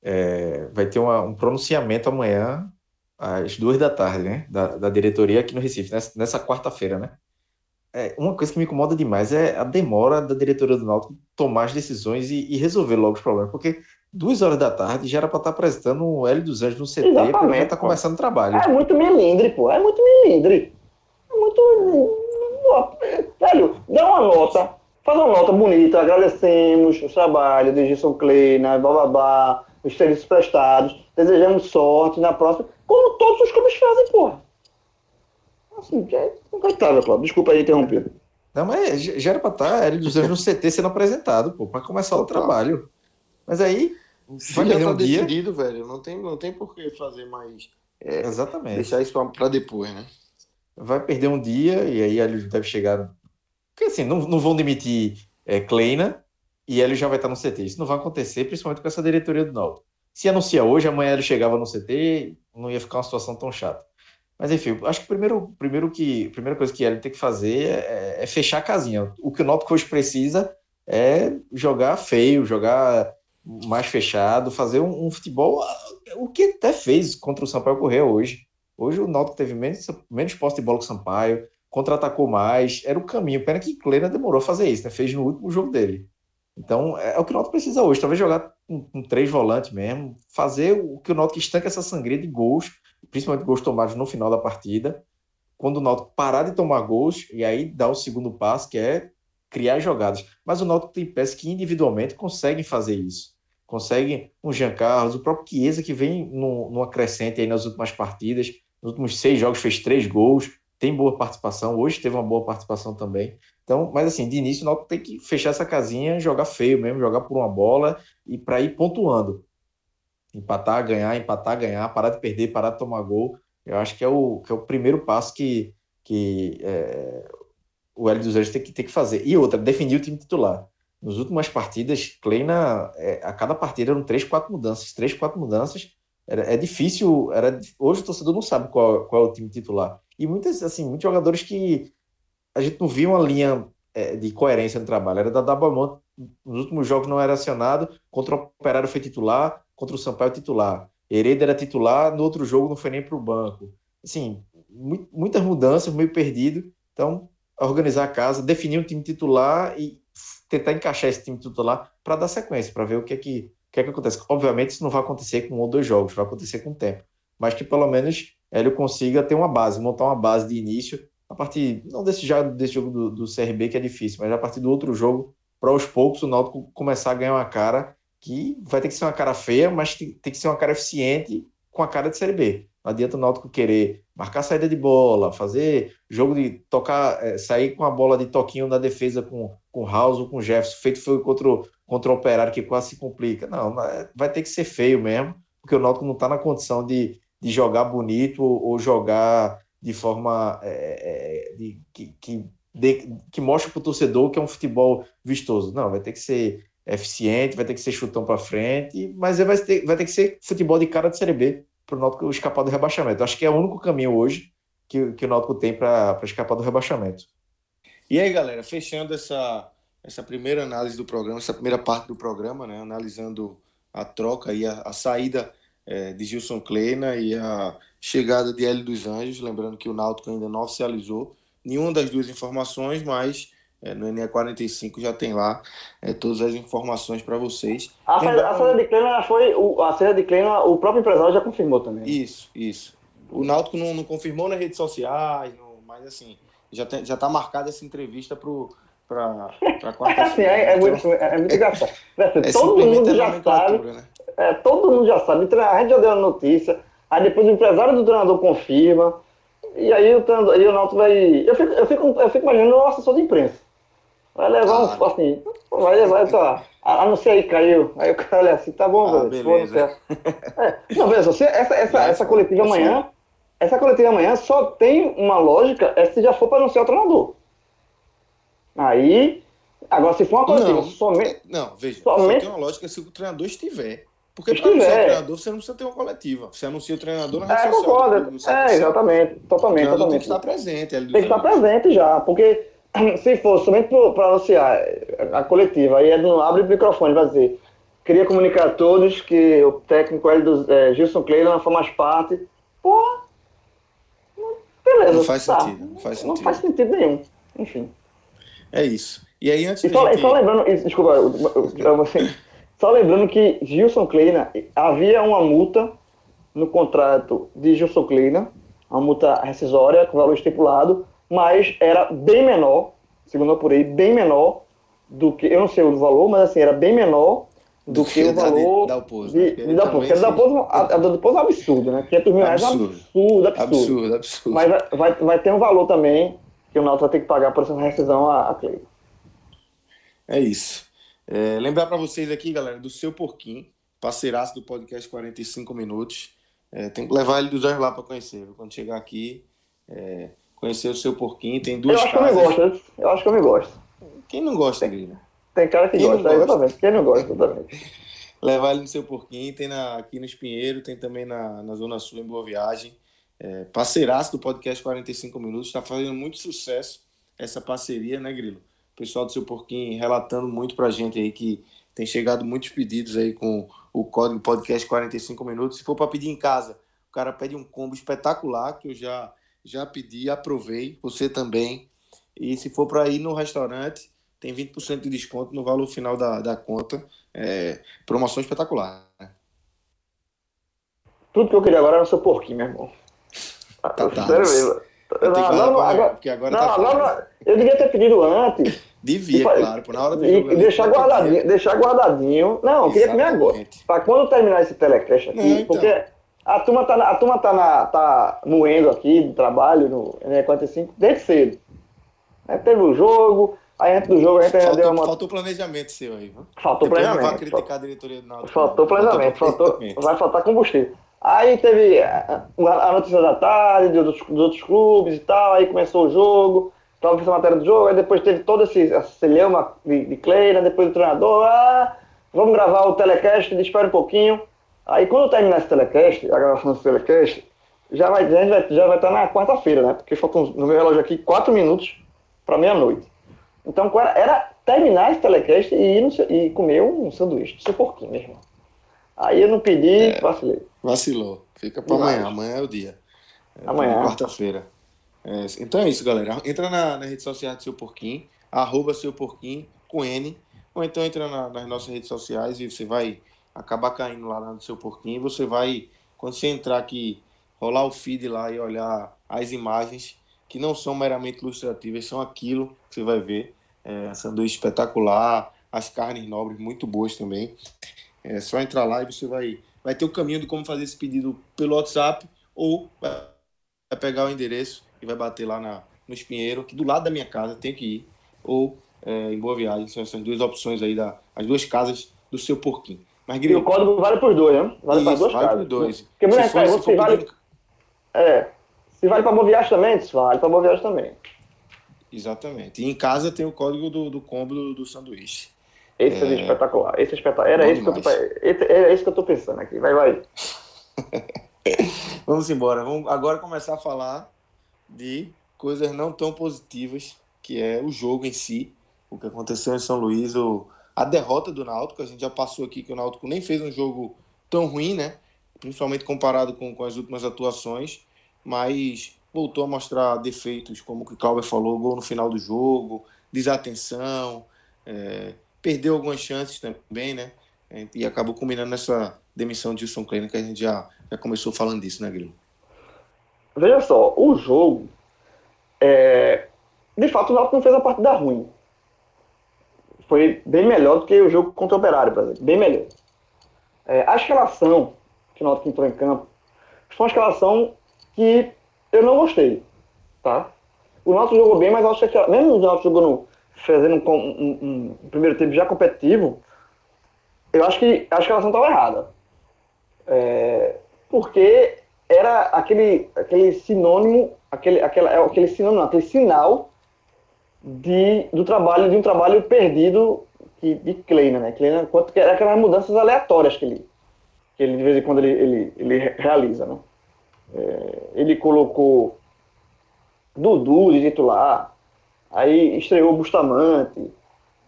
é, vai ter uma, um pronunciamento amanhã às duas da tarde, né, da, da diretoria aqui no Recife, nessa, nessa quarta-feira, né? É, uma coisa que me incomoda demais é a demora da diretoria do Náutico tomar as decisões e, e resolver logo os problemas, porque duas horas da tarde já era para estar tá apresentando o L dos Anjos no CT, porque já está começando o trabalho. É muito melindre, pô, é muito melindre. É muito. Velho, dá uma nota, faz uma nota bonita, agradecemos o trabalho de Gilson Kleina, bababá, os serviços prestados, desejamos sorte na próxima, como todos os clubes fazem, porra. Assim, é incoitável, Cláudio. Desculpa aí interromper. Não, mas já era para estar L dos Anjos no CT sendo apresentado, pô, para começar o trabalho. Mas aí. Vai já tá um decidido, dia... velho, não tem, não tem por que fazer mais. É, Exatamente. Deixar isso para depois, né? Vai perder um dia e aí ele deve chegar. Porque assim, não, não vão demitir é, Kleina e ele já vai estar no CT. Isso não vai acontecer, principalmente com essa diretoria do Náutico. Se anuncia hoje, amanhã ele chegava no CT, não ia ficar uma situação tão chata. Mas enfim, acho que primeiro, primeiro que, a primeira coisa que ele tem que fazer é, é fechar a casinha. O que o Náutico hoje precisa é jogar feio, jogar mais fechado, fazer um, um, futebol, o que até fez contra o Sampaio Correia hoje. Hoje o Náutico teve menos, menos posse de bola que o Sampaio, contra-atacou mais, era o caminho. Pena que Kleina demorou a fazer isso, né? fez no último jogo dele. Então é, é o que o Náutico precisa hoje, talvez jogar com, três volantes mesmo, fazer o que o Náutico estanca essa sangria de gols, principalmente gols tomados no final da partida. Quando o Náutico parar de tomar gols, e aí dá o segundo passo, que é criar jogadas. Mas o Náutico tem peças que individualmente conseguem fazer isso consegue um Jean Carlos, o próprio Chiesa, que vem no, numa crescente aí nas últimas partidas, nos últimos seis jogos fez três gols, tem boa participação, hoje teve uma boa participação também. Então, mas assim, de início o Náutico tem que fechar essa casinha, jogar feio mesmo, jogar por uma bola e para ir pontuando. Empatar, ganhar, empatar, ganhar, parar de perder, parar de tomar gol. Eu acho que é o, que é o primeiro passo que, que é, o Hélio dos Anjos tem que, tem que fazer. E outra, definir o time titular nas últimas partidas, Kleina, é, a cada partida eram três, quatro mudanças, três, quatro mudanças. Era, é difícil, era, hoje o torcedor não sabe qual, qual é o time titular. E muitas, assim, muitos jogadores que a gente não via uma linha é, de coerência no trabalho. Era da Dabamont, nos últimos jogos não era acionado, contra o Operário foi titular, contra o Sampaio titular. Hereda era titular, no outro jogo não foi nem para o banco. Assim, muitas mudanças, meio perdido. Então, organizar a casa, definir um time titular e tentar encaixar esse time titular para dar sequência, para ver o que é que, o que é que acontece. Obviamente, isso não vai acontecer com um ou dois jogos, vai acontecer com o tempo. Mas que pelo menos ele consiga ter uma base, montar uma base de início, a partir, não desse, já, desse jogo do, do CRB, que é difícil, mas a partir do outro jogo, para aos poucos o Náutico começar a ganhar uma cara que vai ter que ser uma cara feia, mas tem, tem que ser uma cara eficiente com a cara de Série B. Não adianta o Náutico querer marcar saída de bola, fazer jogo de tocar, é, sair com a bola de toquinho na defesa com, com House ou com Jefferson, feito foi contra o, contra o Operário, que quase se complica. Não, é, vai ter que ser feio mesmo, porque o Náutico não está na condição de, de jogar bonito ou jogar de forma é, é, de, que, que, de, que mostre para o torcedor que é um futebol vistoso. Não, vai ter que ser eficiente, vai ter que ser chutão para frente, mas vai ter, vai ter que ser futebol de cara de Série B para o Náutico escapar do rebaixamento. Acho que é o único caminho hoje que, que o Náutico tem para escapar do rebaixamento. E aí, galera, fechando essa, essa primeira análise do programa, essa primeira parte do programa, né, analisando a troca e a, a saída é, de Gilson Kleina e a chegada de Hélio dos Anjos, lembrando que o Náutico ainda não oficializou nenhuma das duas informações, mas é, no NE45 já tem lá é, todas as informações para vocês. A, saída, a saída de Kleina foi. O, a saída de Kleina, o próprio empresário já confirmou também. Isso, isso. O Náutico não, não confirmou nas redes sociais, não, mas assim, já, tem, já tá marcada essa entrevista para quarta-feira. é, é, então, muito, é, muito engraçado. É todo mundo já sabe. Né? É, todo mundo já sabe. A gente já deu a notícia, aí depois o empresário do treinador confirma. E aí o, aí o Náutico vai. Eu fico, eu, fico, eu fico imaginando o assessor de imprensa. Vai levar uns, assim, vai levar, sei lá, anuncia aí, caiu. Aí o cara olha assim, tá bom, ah, velho. Beleza. É. Não, veja, você, essa, essa, essa coletiva amanhã, essa coletiva amanhã só tem uma lógica é se já for para anunciar o treinador. Aí, agora se for uma coletiva não, somente. Não, veja, somente, tem uma lógica se o treinador estiver. Porque para anunciar o treinador, você não precisa ter uma coletiva. Você anuncia o treinador na rede é, social. Concordo. É, exatamente. Totalmente. totalmente. Tem que estar presente. Tem que estar presente já. Porque se for somente para anunciar a coletiva, aí é não abre o microfone vai dizer. Queria comunicar a todos que o técnico L do, é, Gilson foi mais parte. Pô, beleza. Não faz tá. sentido. Não faz sentido. Não faz sentido nenhum. Enfim. É isso. E aí, antes e só, gente... só lembrando, desculpa, você, só lembrando que Gilson Kleina, havia uma multa no contrato de Gilson Kleina, uma multa rescisória com valor estipulado, mas era bem menor, segundo eu apurei, bem menor do que, eu não sei o valor, mas assim, era bem menor do, do que, que, o valor da Dalpozo. De, de, de Dalpozo. Porque a Dalpozo, a, a Dalpozo é um absurdo, né? 500 mil reais é absurdo, absurdo, absurdo. Absurdo, absurdo. Mas vai, vai, ter um valor também que o Náutico vai ter que pagar por essa rescisão a, a Cleide. É isso. É, lembrar para vocês aqui, galera, do seu porquinho, parceiraço do podcast 45 Minutos. É, tem que levar ele dos dois lá para conhecer. Viu? Quando chegar aqui, é, conhecer o seu porquinho. Tem duas Eu acho casas. que eu me gosto. Eu acho que eu me gosto. Quem não gosta, Grilo? Tem cara que Quem gosta, gosta? exatamente. Quem não gosta, exatamente. levar ele no seu porquinho. Tem na, aqui no Espinheiro, tem também na, na Zona Sul, em Boa Viagem. É, parceiraço do podcast 45 Minutos. Está fazendo muito sucesso essa parceria, né, Grilo? O pessoal do seu porquinho relatando muito pra gente aí que tem chegado muitos pedidos aí com o código podcast 45 minutos. Se for para pedir em casa, o cara pede um combo espetacular que eu já já pedi, aprovei, você também. E se for para ir no restaurante, tem 20% de desconto no valor final da, da conta. É, promoção espetacular. Né? Tudo que eu queria agora era o seu porquinho, meu irmão. Tá, tá. Sério mesmo. Não, não, não, agora, agora não, tá agora, eu devia ter pedido antes. Devia, claro, por na hora do jogo. E deixar guardadinho, deixar guardadinho. Não, eu queria comer agora. Pra quando terminar esse telecast aqui, não, então. porque a turma tá, a turma tá, na, tá moendo aqui de trabalho no NE45 desde cedo. Aí teve o jogo, aí antes do jogo a gente faltou, deu uma. Faltou planejamento seu aí, viu? Faltou Depois planejamento. Não vai criticar a diretoria do Náutico. Faltou planejamento, faltou, vai faltar combustível. Aí teve a, notícia da tarde, dos, dos, outros clubes e tal, aí começou o jogo, estava essa matéria do jogo, aí depois teve todo esse, esse celeuma de, de Kleina, depois do treinador, ah, vamos gravar o telecast, espera um pouquinho. Aí quando terminar esse telecast, a gravação desse telecast, já vai, já vai, já vai estar na quarta-feira, né? Porque faltam no meu relógio aqui quatro minutos para meia-noite. Então era, terminar esse telecast e ir no, e comer um sanduíche do seu porquinho, meu irmão. Aí eu não pedi, é, vacilei. Vacilou. Fica para amanhã. Amanhã é o dia. É, amanhã. Quarta-feira. É, então é isso, galera. Entra na, na rede social do Seu Porquinho, arroba Seu Porquinho, com N, ou então entra na, nas nossas redes sociais e você vai acabar caindo lá no Seu Porquinho. Você vai, quando você entrar aqui, rolar o feed lá e olhar as imagens, que não são meramente ilustrativas, são aquilo que você vai ver. É, sanduíche espetacular, as carnes nobres muito boas também. É só entrar lá e você vai, vai ter o caminho de como fazer esse pedido pelo WhatsApp ou vai pegar o endereço e vai bater lá na, no Espinheiro, que do lado da minha casa tem que ir, ou é, em Boa Viagem. São essas duas opções aí, da, as duas casas do seu porquinho. Mas, e o código vale por dois, né? Vale para duas vale casas. Dois. Porque gente pergunta se vale. É. Se vale para Boa Viagem também, se vale para Boa Viagem também. Exatamente. E em casa tem o código do, do combo do, do sanduíche. Esse é, é espetacular. Esse é espetacular. Era esse que, eu tô, era isso que eu tô pensando aqui. Vai, vai. Vamos embora. Vamos agora começar a falar de coisas não tão positivas, que é o jogo em si, o que aconteceu em São Luís, o, a derrota do Náutico. A gente já passou aqui que o Náutico nem fez um jogo tão ruim, né? Principalmente comparado com, com as últimas atuações, mas voltou a mostrar defeitos, como o que o Cláudio falou, gol no final do jogo, desatenção, é, perdeu algumas chances também, né? E acabou combinando nessa demissão de Wilson Kleiner, que a gente já, já começou falando disso, né, Grilo? Veja só, o jogo, é... de fato, o Náutico não fez a partida ruim. Foi bem melhor do que o jogo contra o Operário, por exemplo, bem melhor. É, a escalação que o Náutico entrou em campo foi uma escalação que eu não gostei, tá? O Náutico jogou bem, mas eu acho que mesmo o Náutico jogou no, fazendo um, um, um, primeiro tempo já competitivo, eu acho que a escalação estava errada. É, porque era aquele, aquele sinônimo, aquele, aquele, é, aquele sinônimo, aquele sinal de, do trabalho, de um trabalho perdido de, de Kleina, né? Kleina, quanto que era aquelas mudanças aleatórias que ele, que ele de vez em quando ele, ele, ele realiza, né? É, ele colocou Dudu de titular, aí estreou Bustamante,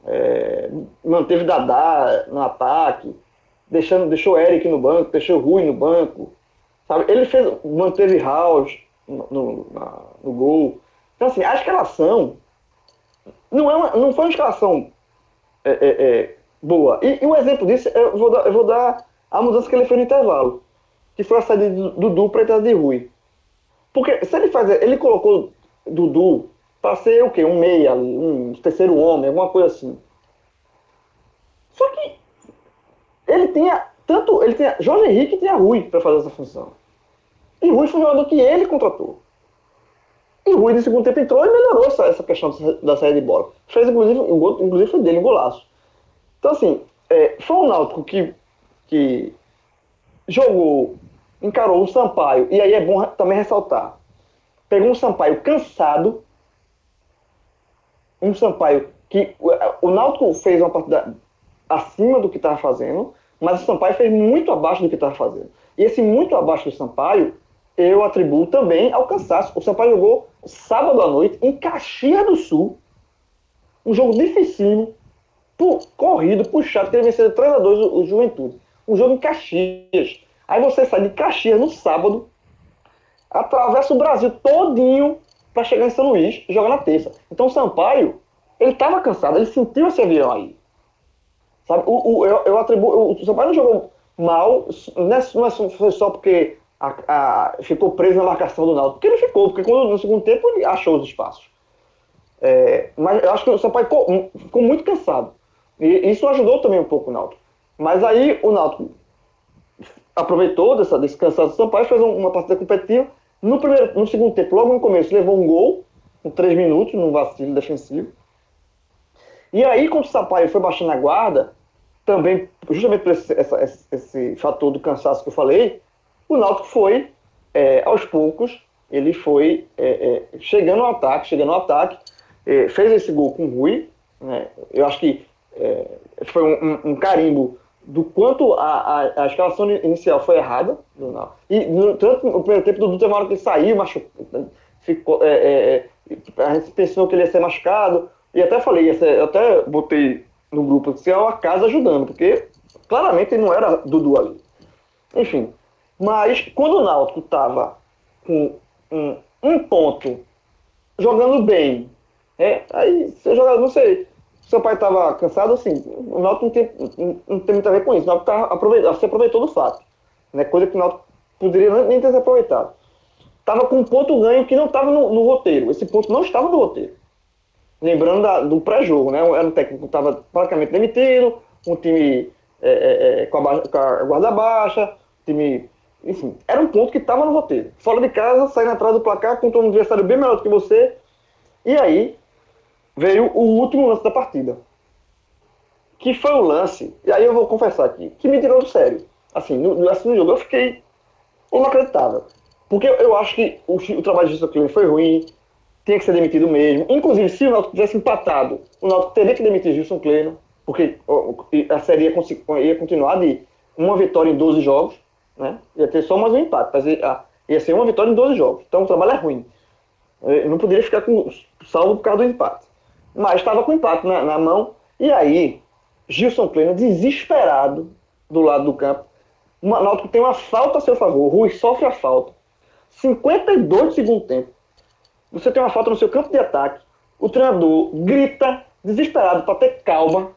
é, manteve Dadá no ataque, deixando, deixou Eric no banco, deixou Rui no banco, sabe? Ele fez, manteve House no, no, na, no gol. Então, assim, a escalação não, é uma, não foi uma escalação é, é, é, boa. E, e, um exemplo disso, eu vou, dar, eu vou dar a mudança que ele fez no intervalo, que foi a saída de Dudu para a entrada de Rui. Porque se ele fazer, ele colocou Dudu para ser o quê? Um meia, um terceiro homem, alguma coisa assim. Só que ele tinha tanto, ele tinha Jorge Henrique tinha Rui para fazer essa função. E Rui foi um jogador que ele contratou. E Rui no segundo tempo entrou e melhorou essa, essa questão da saída de bola. Fez inclusive, o gol, inclusive foi dele, um golaço. Então assim, é, foi um Náutico que, que jogou, encarou o Sampaio, e aí é bom também ressaltar. Pegou um Sampaio cansado, um Sampaio que o Náutico fez uma partida acima do que estava fazendo, mas o Sampaio fez muito abaixo do que estava fazendo. E esse muito abaixo do Sampaio, eu atribuo também ao cansaço. O Sampaio jogou sábado à noite em Caxias do Sul, um jogo dificílimo, corrido, puxado, que ele venceu 3 a 2 o, o Juventude. Um jogo em Caxias. Aí você sai de Caxias no sábado, atravessa o Brasil todinho para chegar em São Luís e jogar na terça. Então o Sampaio, ele estava cansado, ele sentiu esse avião aí. Sabe? O, o, eu, eu atribuo. O Sampaio não jogou mal, não é, não é só porque a, a, ficou preso na marcação do Náutico. Porque ele ficou, porque quando, no segundo tempo ele achou os espaços. É, mas eu acho que o Sampaio ficou, ficou, muito cansado. E isso ajudou também um pouco o Náutico. Mas aí o Náutico aproveitou dessa, desse cansaço do Sampaio, fez uma partida competitiva. No, primeiro, no segundo tempo, logo no começo, levou um gol, com três minutos, num vacilo defensivo. E aí, quando o Sampaio foi baixando a guarda, também, justamente por esse, essa, esse, esse fator do cansaço que eu falei, o Náutico foi, é, aos poucos, ele foi é, é, chegando ao ataque, chegando ao ataque, é, fez esse gol com o Rui, né? eu acho que é, foi um, um, um, carimbo do quanto a, a, a, escalação inicial foi errada, do Náutico. e no, tanto no primeiro tempo, do teve uma hora que ele saiu, machucou, ficou, é, a gente pensou que ele ia ser machucado, e até falei, eu até botei no grupo se é o acaso ajudando, porque claramente não era Dudu ali. Enfim, mas quando o Náutico estava com um, um, ponto, jogando bem, é, aí você joga, não sei, seu pai estava cansado, assim, o Náutico não tem, não, não tem muito a ver com isso, o Náutico aproveitou, se aproveitou do fato, né, coisa que o Náutico poderia nem ter se aproveitado. Estava com um ponto ganho que não estava no, no roteiro, esse ponto não estava no roteiro lembrando da, do pré-jogo, né? Era um técnico que estava praticamente demitido, um time é, é, é com, a, com, a, guarda baixa, time. Enfim, era um ponto que estava no roteiro. Fora de casa, saindo atrás do placar contra um adversário bem melhor do que você. E aí veio o último lance da partida. Que foi o lance, e aí eu vou confessar aqui, que me tirou do sério. Assim, no, assim, no jogo eu fiquei inacreditável. Porque eu acho que o, o trabalho de Gilson foi ruim, tinha que ser demitido mesmo. Inclusive, se o Náutico tivesse empatado, o Náutico teria que demitir Gilson Kleino, porque a série ia, ia, continuar de uma vitória em 12 jogos, né? Ia ter só mais um empate, mas ia, ia ser uma vitória em 12 jogos. Então o trabalho é ruim. Eu não poderia ficar com salvo por causa do empate. Mas estava com empate na, na mão. E aí, Gilson Kleino, desesperado do lado do campo. O Náutico tem uma falta a seu favor. O Rui sofre a falta. 52 do segundo tempo. Você tem uma falta no seu campo de ataque. O treinador grita, desesperado, para ter calma.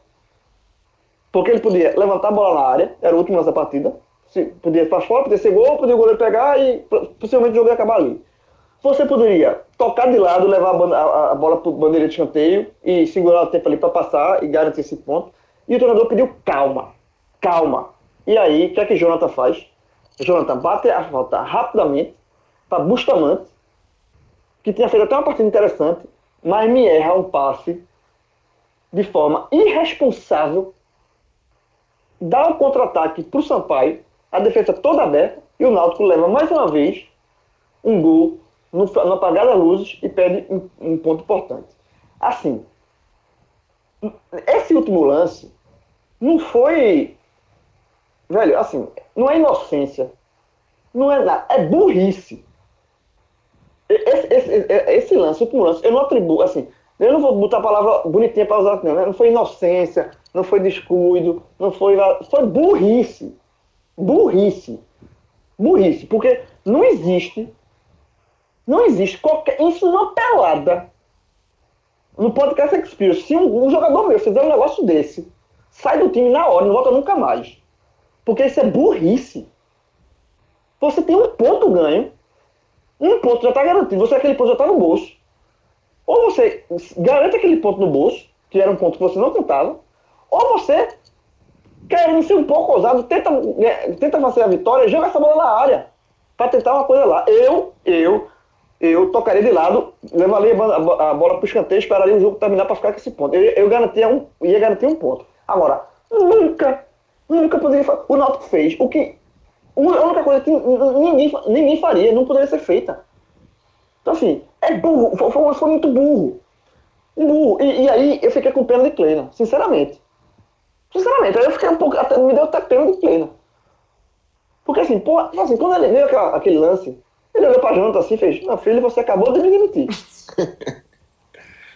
Porque ele podia levantar a bola na área, era o último lance da partida. Podia ir para fora, podia ser gol, podia o goleiro pegar e possivelmente o jogo ia acabar ali. Você poderia tocar de lado, levar a, bola para bandeira de escanteio e segurar o tempo ali para passar e garantir esse ponto. E o treinador pediu calma, calma. E aí, o que é que Jonathan faz? Jonathan bate a falta rapidamente para Bustamante, que tinha feito até uma partida interessante, mas me erra um passe de forma irresponsável, dá um contra-ataque para o Sampaio, a defesa toda aberta, E o Náutico leva mais uma vez um gol no, no apagar das luzes e perde um, um ponto importante. Assim, esse último lance não foi. Velho, assim, não é inocência. Não é nada. É burrice. Esse, esse, esse lance, o último lance, eu não atribuo, assim, eu não vou botar a palavra bonitinha para usar, não, né? Não foi inocência, não foi descuido, não foi. Foi burrice. Burrice. Burrice. Porque não existe. Não existe qualquer. Isso não é pelada. No podcast Experience, se um, um, jogador meu fizer um negócio desse, sai do time na hora, não volta nunca mais. Porque isso é burrice. Você tem um ponto ganho. Um ponto já está garantido. Você aquele ponto já está no bolso. Ou você garante aquele ponto no bolso, que era um ponto que você não contava, ou você, querendo ser um pouco ousado, tenta, né, tenta fazer a vitória joga essa bola na área. Para tentar uma coisa lá. Eu, eu, eu tocaria de lado, levaria a bola para o escanteio, esperaria o jogo terminar para ficar com esse ponto. Eu, eu garantia um, ia garantir um ponto. Agora, nunca, nunca poderia fazer. O Náutico fez o que. A única coisa que ninguém, ninguém faria, não poderia ser feita. Então, assim, é burro, foi, foi muito burro. Burro. E, e, aí eu fiquei com pena de Kleina, sinceramente. Sinceramente, aí eu fiquei um pouco. Até, me deu até pena de Kleina. Porque assim, pô, assim, quando ele veio aquela, aquele lance, ele olhou pra Jonathan assim e fez: Meu filho, você acabou de me demitir.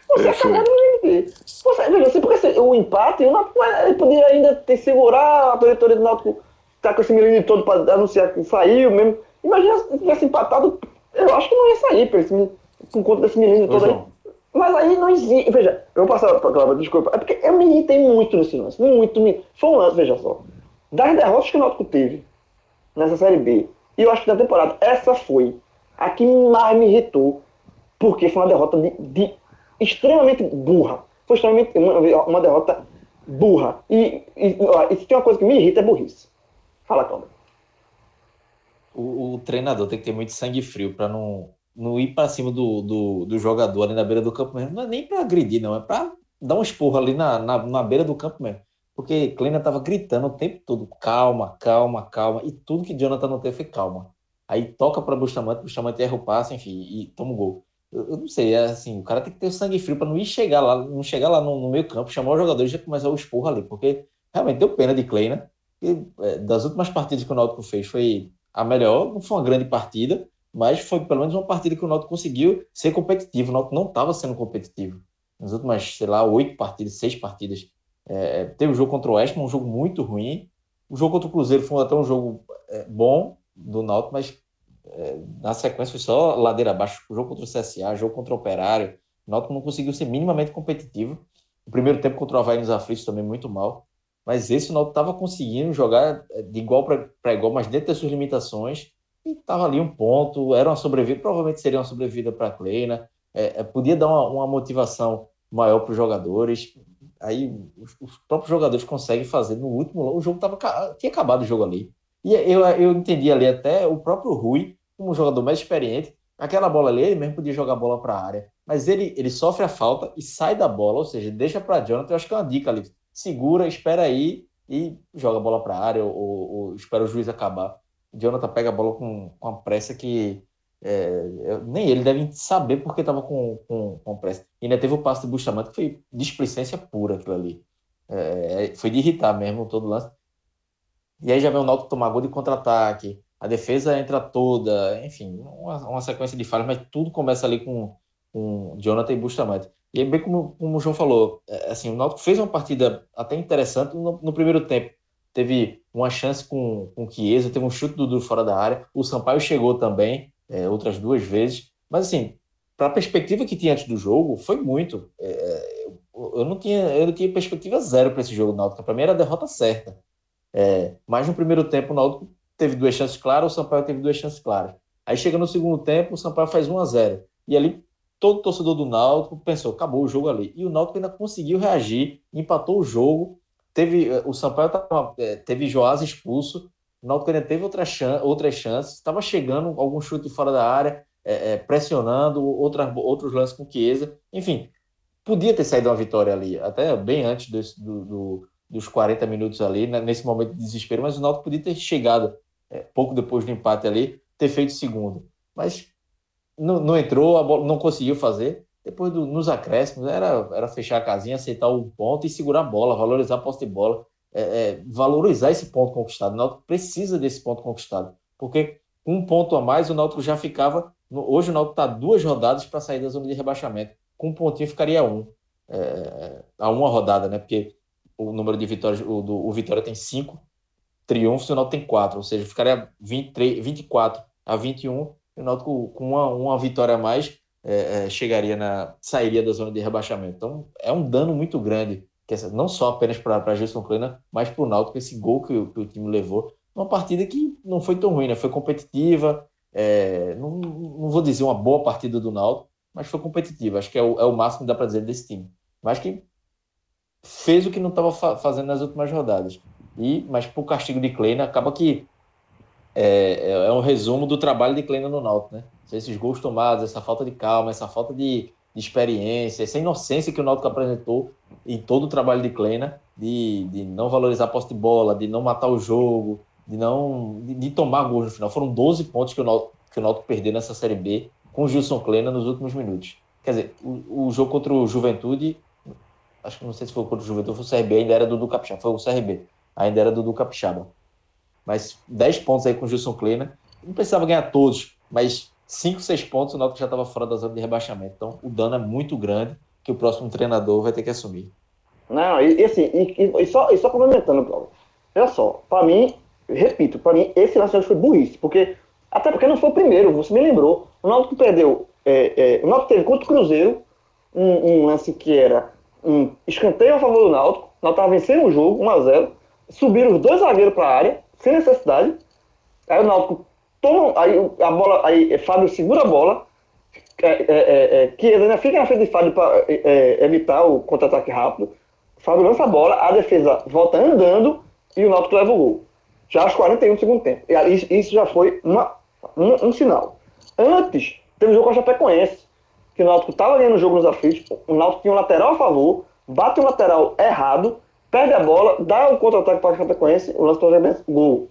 Você acabou de me demitir. Você, veja assim, porque assim, o empate, ele podia ainda ter segurar a diretoria do Náutico tá com esse menino todo para anunciar que saiu mesmo. Imagina se tivesse empatado, eu acho que não ia sair por, esse, por conta desse menino todo aí. Mas aí não existe. Veja, eu vou passar para Cláudia, desculpa. É porque eu me irritei muito nesse lance. Muito, me... Foi um lance, veja só. Das derrotas que o Náutico teve nessa Série B, e eu acho que da temporada, essa foi a que mais me irritou, porque foi uma derrota de, de extremamente burra. Foi extremamente uma, uma derrota burra. E, e, e, se tem uma coisa que me irrita é burrice. Fala, Cláudio. O, o, treinador tem que ter muito sangue frio para não, não ir para cima do, do, do, jogador ali na beira do campo mesmo. Não é nem para agredir, não. É para dar um esporro ali na, na, na beira do campo mesmo. Porque Kleina tava gritando o tempo todo, calma, calma, calma. E tudo que Jonathan não teve foi calma. Aí toca para Bustamante, Bustamante erra o passe, enfim, e toma o gol. Eu, não sei, é assim, o cara tem que ter sangue frio para não ir chegar lá, não chegar lá no, no meio campo, chamar o jogador e já começar o esporro ali, porque realmente deu pena de Kleina. É, das últimas partidas que o Náutico fez foi a melhor, não foi uma grande partida, mas foi pelo menos uma partida que o Náutico conseguiu ser competitivo. O Náutico não estava sendo competitivo. Nas últimas, sei lá, oito partidas, seis partidas, é, teve o jogo contra o Oeste, um jogo muito ruim. O jogo contra o Cruzeiro foi até um jogo é, bom do Náutico, mas é, na sequência foi só ladeira abaixo. O jogo contra o CSA, o jogo contra o Operário. O Náutico não conseguiu ser minimamente competitivo. O primeiro tempo contra o Havaí nos aflitos também muito mal. Mas esse o Náutico estava conseguindo jogar é, de igual para igual, mas dentro das suas limitações. E estava ali um ponto, era uma sobrevida, provavelmente seria uma sobrevida para a Kleina. É, podia dar uma, uma motivação maior para os jogadores. Aí os, os, próprios jogadores conseguem fazer no último o jogo tava tinha acabado o jogo ali. E eu, eu entendi ali até o próprio Rui como jogador mais experiente. Aquela bola ali ele mesmo podia jogar a bola para a área. Mas ele ele sofre a falta e sai da bola ou seja deixa para Jonathan. Eu acho que é uma dica ali segura espera aí e joga a bola para a área ou, ou, ou, espera o juiz acabar Jonathan pega a bola com, com a pressa que é, nem ele deve saber porque estava com, com, com pressa. E ainda teve o passe de Bustamante que foi displicência pura aquilo ali. É, foi de irritar mesmo todo o lance. E aí já vem o Náutico tomar gol de contra-ataque, a defesa entra toda, enfim, uma, uma, sequência de falhas, mas tudo começa ali com, com Jonathan e Bustamante. E bem como, como o João falou, é, assim, o Náutico fez uma partida até interessante no, no primeiro tempo. Teve uma chance com, com o Chiesa, teve um chute do Dudu fora da área, o Sampaio chegou também, é, outras duas vezes. Mas, assim, para a perspectiva que tinha antes do jogo, foi muito. É, eu, não tinha, eu não tinha perspectiva zero para esse jogo do Náutico. Para mim era a derrota certa. É, mas no primeiro tempo, o Náutico teve duas chances claras, o Sampaio teve duas chances claras. Aí chega no segundo tempo, o Sampaio faz 1 a 0 E ali todo torcedor do Náutico pensou, acabou o jogo ali. E o Náutico ainda conseguiu reagir, empatou o jogo. Teve o Sampaio tava, é, teve Joás expulso, o Náutico ainda teve outra chan outras chances, estava chegando algum chute fora da área, é, é, pressionando, outras, outros lances com Chiesa. Enfim, podia ter saído uma vitória ali, até bem antes do, do, dos 40 minutos ali, né, nesse momento de desespero, mas o Náutico podia ter chegado é, pouco depois do empate ali, ter feito segundo. Mas não, não entrou, bola, não conseguiu fazer. Depois do, nos acréscimos, era, era fechar a casinha, aceitar o ponto e segurar a bola, valorizar a posse de bola, é, é, valorizar esse ponto conquistado. O Náutico precisa desse ponto conquistado, porque um ponto a mais, o Náutico já ficava. Hoje o Náutico está duas rodadas para sair da zona de rebaixamento. Com um pontinho ficaria um. É, a uma rodada, né? Porque o número de vitórias, o, do, o Vitória tem cinco triunfos, o Náutico tem quatro, ou seja, ficaria 23, 24 a 21 o Náutico com uma, uma vitória a mais é, é, chegaria na sairia da zona de rebaixamento. Então é um dano muito grande, não só apenas para Gilson Kleina, mas para o Náutico esse gol que, que, o time levou, uma partida que não foi tão ruim, né? Foi competitiva, é, não, não vou dizer uma boa partida do Náutico, mas foi competitiva. Acho que é o, é o máximo que dá para dizer desse time. Mas que fez o que não estava fa fazendo nas últimas rodadas. E, mas por castigo de Kleina, acaba que é, é, é um resumo do trabalho de Kleina no Náutico, né? Esses gols tomados, essa falta de calma, essa falta de, de experiência, essa inocência que o Náutico apresentou em todo o trabalho de Kleina, de, de não valorizar a posse de bola, de não matar o jogo, de não de, de tomar gols no final. Foram 12 pontos que o Náutico, que o Náutico perdeu nessa Série B com o Gilson Kleina nos últimos minutos. Quer dizer, o, o jogo contra o Juventude, acho que não sei se foi contra o Juventude, foi o CRB, ainda era do Dudu Capixaba, foi o CRB, ainda era do Dudu Capixaba mas 10 pontos aí com o Gilson Kleina. Não precisava ganhar todos, mas 5, 6 pontos o Náutico já estava fora da zona de rebaixamento. Então o dano é muito grande que o próximo treinador vai ter que assumir. Não, e, e assim, e, e, só, e só complementando, Paulo. Olha só, para mim, repito, para mim esse lance foi burrice, porque até porque não foi o primeiro, você me lembrou. O Náutico perdeu, é, é, o Náutico teve contra o Cruzeiro um, um, lance que era um escanteio a favor do Náutico, o Náutico estava vencendo o jogo, 1 a 0 subiram os dois zagueiros para a área, sem necessidade. Aí o Náutico toma, aí a bola, aí Fábio segura a bola, é, que ainda fica na frente de Fábio para evitar o contra-ataque rápido. Fábio lança a bola, a defesa volta andando e o Náutico leva o gol. Já aos 41 do segundo tempo. Isso, isso já foi uma, um, um, sinal. Antes, teve o jogo com a Chapecoense, que o Náutico estava ganhando o jogo nos aflitos, o Náutico tinha um lateral a favor, bate o lateral errado, perde a bola, dá um contra-ataque para a Chapecoense, o lance para o gol.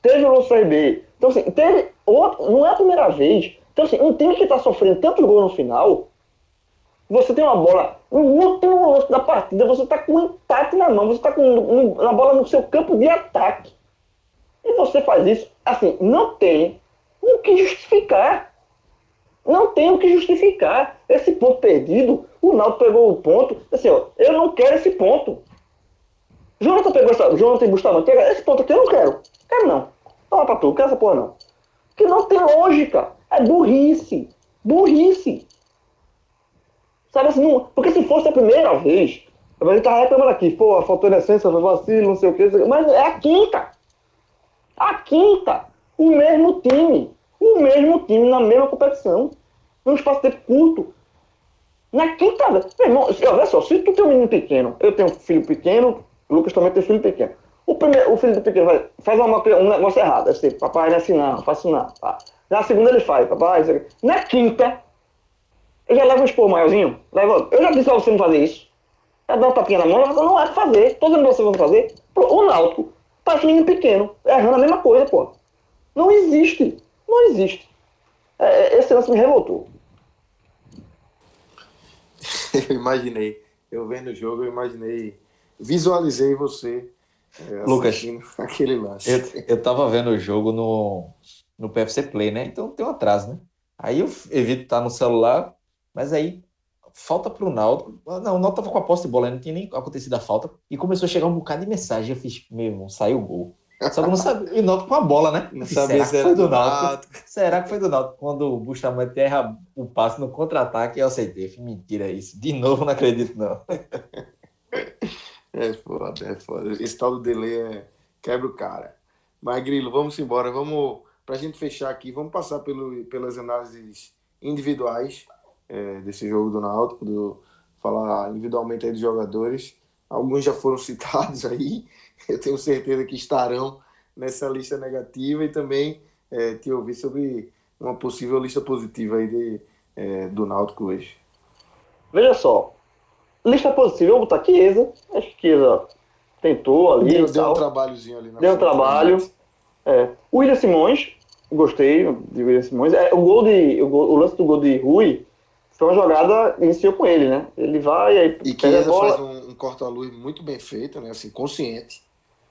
Teve o lance B. Então, assim, não é a primeira vez. Então, assim, um time que está sofrendo tanto gol no final, você tem uma bola, no último lance da partida, você está com um empate na mão, você está com um, uma bola no seu campo de ataque. E você faz isso, assim, não tem o que justificar. Não tem o que justificar. Esse ponto perdido, o Naldo pegou o ponto, assim, ó, eu não quero esse ponto. Jonathan pegou essa. Jonathan Bustamante, esse ponto aqui eu não quero. Quero não. Fala pra tu, quero essa porra não. Que não tem lógica. É burrice. Burrice. Sabe assim, não, porque se fosse a primeira vez, a gente tava reclamando aqui, pô, faltou essência, foi vacilo, não sei o que, mas é a quinta. A quinta. O mesmo time. O mesmo time na mesma competição. Num espaço de tempo curto. Na quinta vez. Meu irmão, olha só, se tu tem um menino pequeno, eu tenho um filho pequeno, o Lucas também tem filho pequeno. O, primeiro, o filho do pequeno vai, faz uma, um negócio errado. Assim, papai, não é assim não, faço não. Tá. Na segunda ele faz, papai. Na quinta, eu já levo um expor maiorzinho. Leva, eu já disse a você não fazer isso. Já dá um tapinha na mão, não é fazer. Todos vocês vão fazer. O Náutico tá menino pequeno, errando a mesma coisa, pô. Não existe. Não existe. É, é esse lance me revoltou. eu imaginei. Eu vendo o jogo, eu imaginei visualizei você é, Lucas, aquele lance. Eu, eu tava vendo o jogo no, no PFC Play, né? Então tem um atraso, né? Aí eu evito estar no celular, mas aí falta pro Naldo. Não, o Naldo tava com a posse de bola, não tinha nem acontecido a falta. E começou a chegar um bocado de mensagem. Eu fiz, meu irmão, saiu o gol. Só que eu não sabia. E o Naldo com a bola, né? Não sabia se foi do Naldo. Será que foi do Naldo? Quando o Bustamante erra o passe no contra-ataque, eu aceitei. Mentira isso. De novo, não acredito, não. É foda, é foda. Esse tal do delay é... quebra o cara. Mas, Grilo, vamos embora. Vamos, pra gente fechar aqui, vamos passar pelo, pelas análises individuais é, desse jogo do Náutico, do, falar individualmente aí dos jogadores. Alguns já foram citados aí, eu tenho certeza que estarão nessa lista negativa e também é, te ouvir sobre uma possível lista positiva aí de, é, do Náutico hoje. Veja só, Lista positiva, eu vou botar Chiesa. Acho que Chiesa tentou ali. Deu, deu um trabalhozinho ali na Deu um trabalho. É. O William Simões, gostei de William Simões. É, o, gol de, o, gol, o lance do gol de Rui foi uma jogada iniciou com ele, né? Ele vai aí. E Chiesa faz um, um corta-luz muito bem feito, né? Assim, consciente.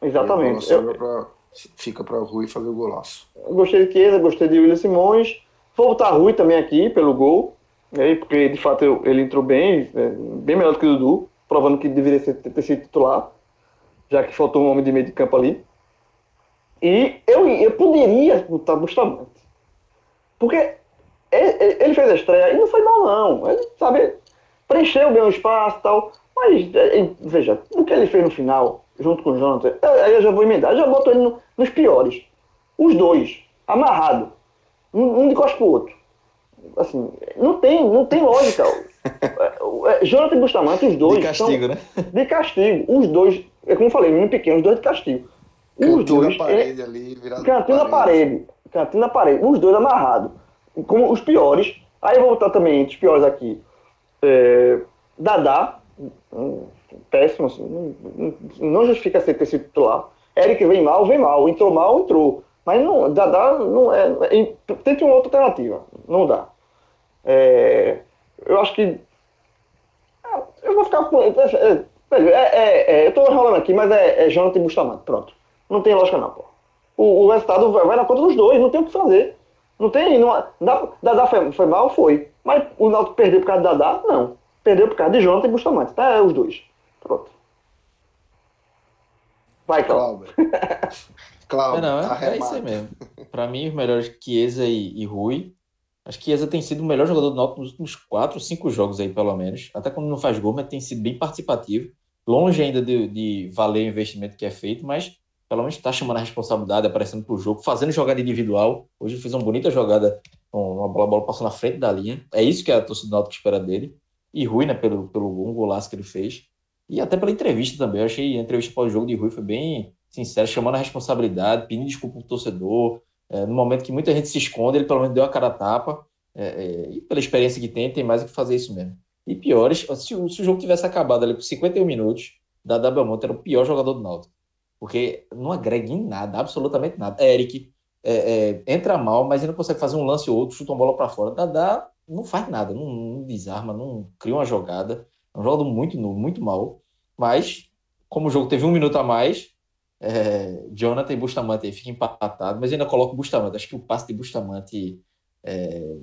Exatamente. Eu, pra, fica para o Rui fazer o golaço. Gostei de Chiesa, gostei de William Simões. Vou botar Rui também aqui pelo gol, né? porque de fato ele entrou bem, é, bem melhor do que o Dudu, provando que deveria ser, ter sido titular, já que faltou um homem de meio de campo ali. E eu, eu poderia botar Bustamante. Porque ele fez a estreia e não foi mal, não. Ele, sabe, preencheu bem o espaço e tal. Mas, veja, o que ele fez no final, junto com o Jonathan, aí eu já vou emendar, já boto ele no, nos piores. Os dois, amarrado. Um, um de costas pro outro. Assim, não tem, não tem lógica. Jonathan e Bustamante, os dois. De castigo, né? De castigo. Os dois, é como eu falei, menino pequeno, os dois de castigo. Os dois. Na parede ele, ali, virado cantinho na parede. Cantinho na parede. Os dois amarrados. Como os piores. Aí eu vou botar também entre os piores aqui. É, Dadá. péssimo, assim, não, não justifica ser ter sido titular. Eric vem mal, vem mal. Entrou mal, entrou. Mas não, Dadá não é. é tente uma outra alternativa. Não dá. É, eu acho que. Ah, eu vou ficar com. É, é, é, é, eu estou enrolando aqui, mas é, é Jonathan e Bustamante. Pronto. Não tem lógica não, pô. O, o resultado vai, vai, na conta dos dois, não tem o que fazer. Não tem. Não, Dadá foi, foi mal? Foi. Mas o Náutico perdeu por causa de Dadá? Não. Perdeu por causa de Jonathan e Bustamante. Tá? É os dois. Pronto. Vai, Cláudio. Cláudio. não, é, é isso aí mesmo. Pra mim, os melhores Chiesa e, e Rui. Acho que Chiesa tem sido o melhor jogador do Náutico nos últimos quatro, cinco jogos aí, pelo menos. Até quando não faz gol, mas tem sido bem participativo. Longe ainda de, de valer o investimento que é feito, mas pelo menos está chamando a responsabilidade, aparecendo para o jogo, fazendo jogada individual. Hoje fez uma bonita jogada, uma bola, bola passou na frente da linha. É isso que a torcida do Náutico espera dele. E Rui, né, pelo, pelo um golaço que ele fez. E até pela entrevista também. Eu achei a entrevista pós-jogo de Rui foi bem sincera, chamando a responsabilidade, pedindo desculpa pro torcedor. É, no momento que muita gente se esconde, ele pelo menos deu a cara a tapa. É, é, e pela experiência que tem, tem mais o que fazer isso mesmo. E piores, se, o, se o jogo tivesse acabado ali com 51 minutos, Dada Belmonte era o pior jogador do Náutico porque não agrega em nada, absolutamente nada. Eric é, é, entra mal, mas ele não consegue fazer um lance ou outro, chuta uma bola para fora. Dadá não faz nada, não, não, desarma, não cria uma jogada. É um jogador muito novo, muito mal. Mas, como o jogo teve um minuto a mais, é, Jonathan e Bustamante fica empatado, mas ainda coloco Bustamante. Acho que o passe de Bustamante é,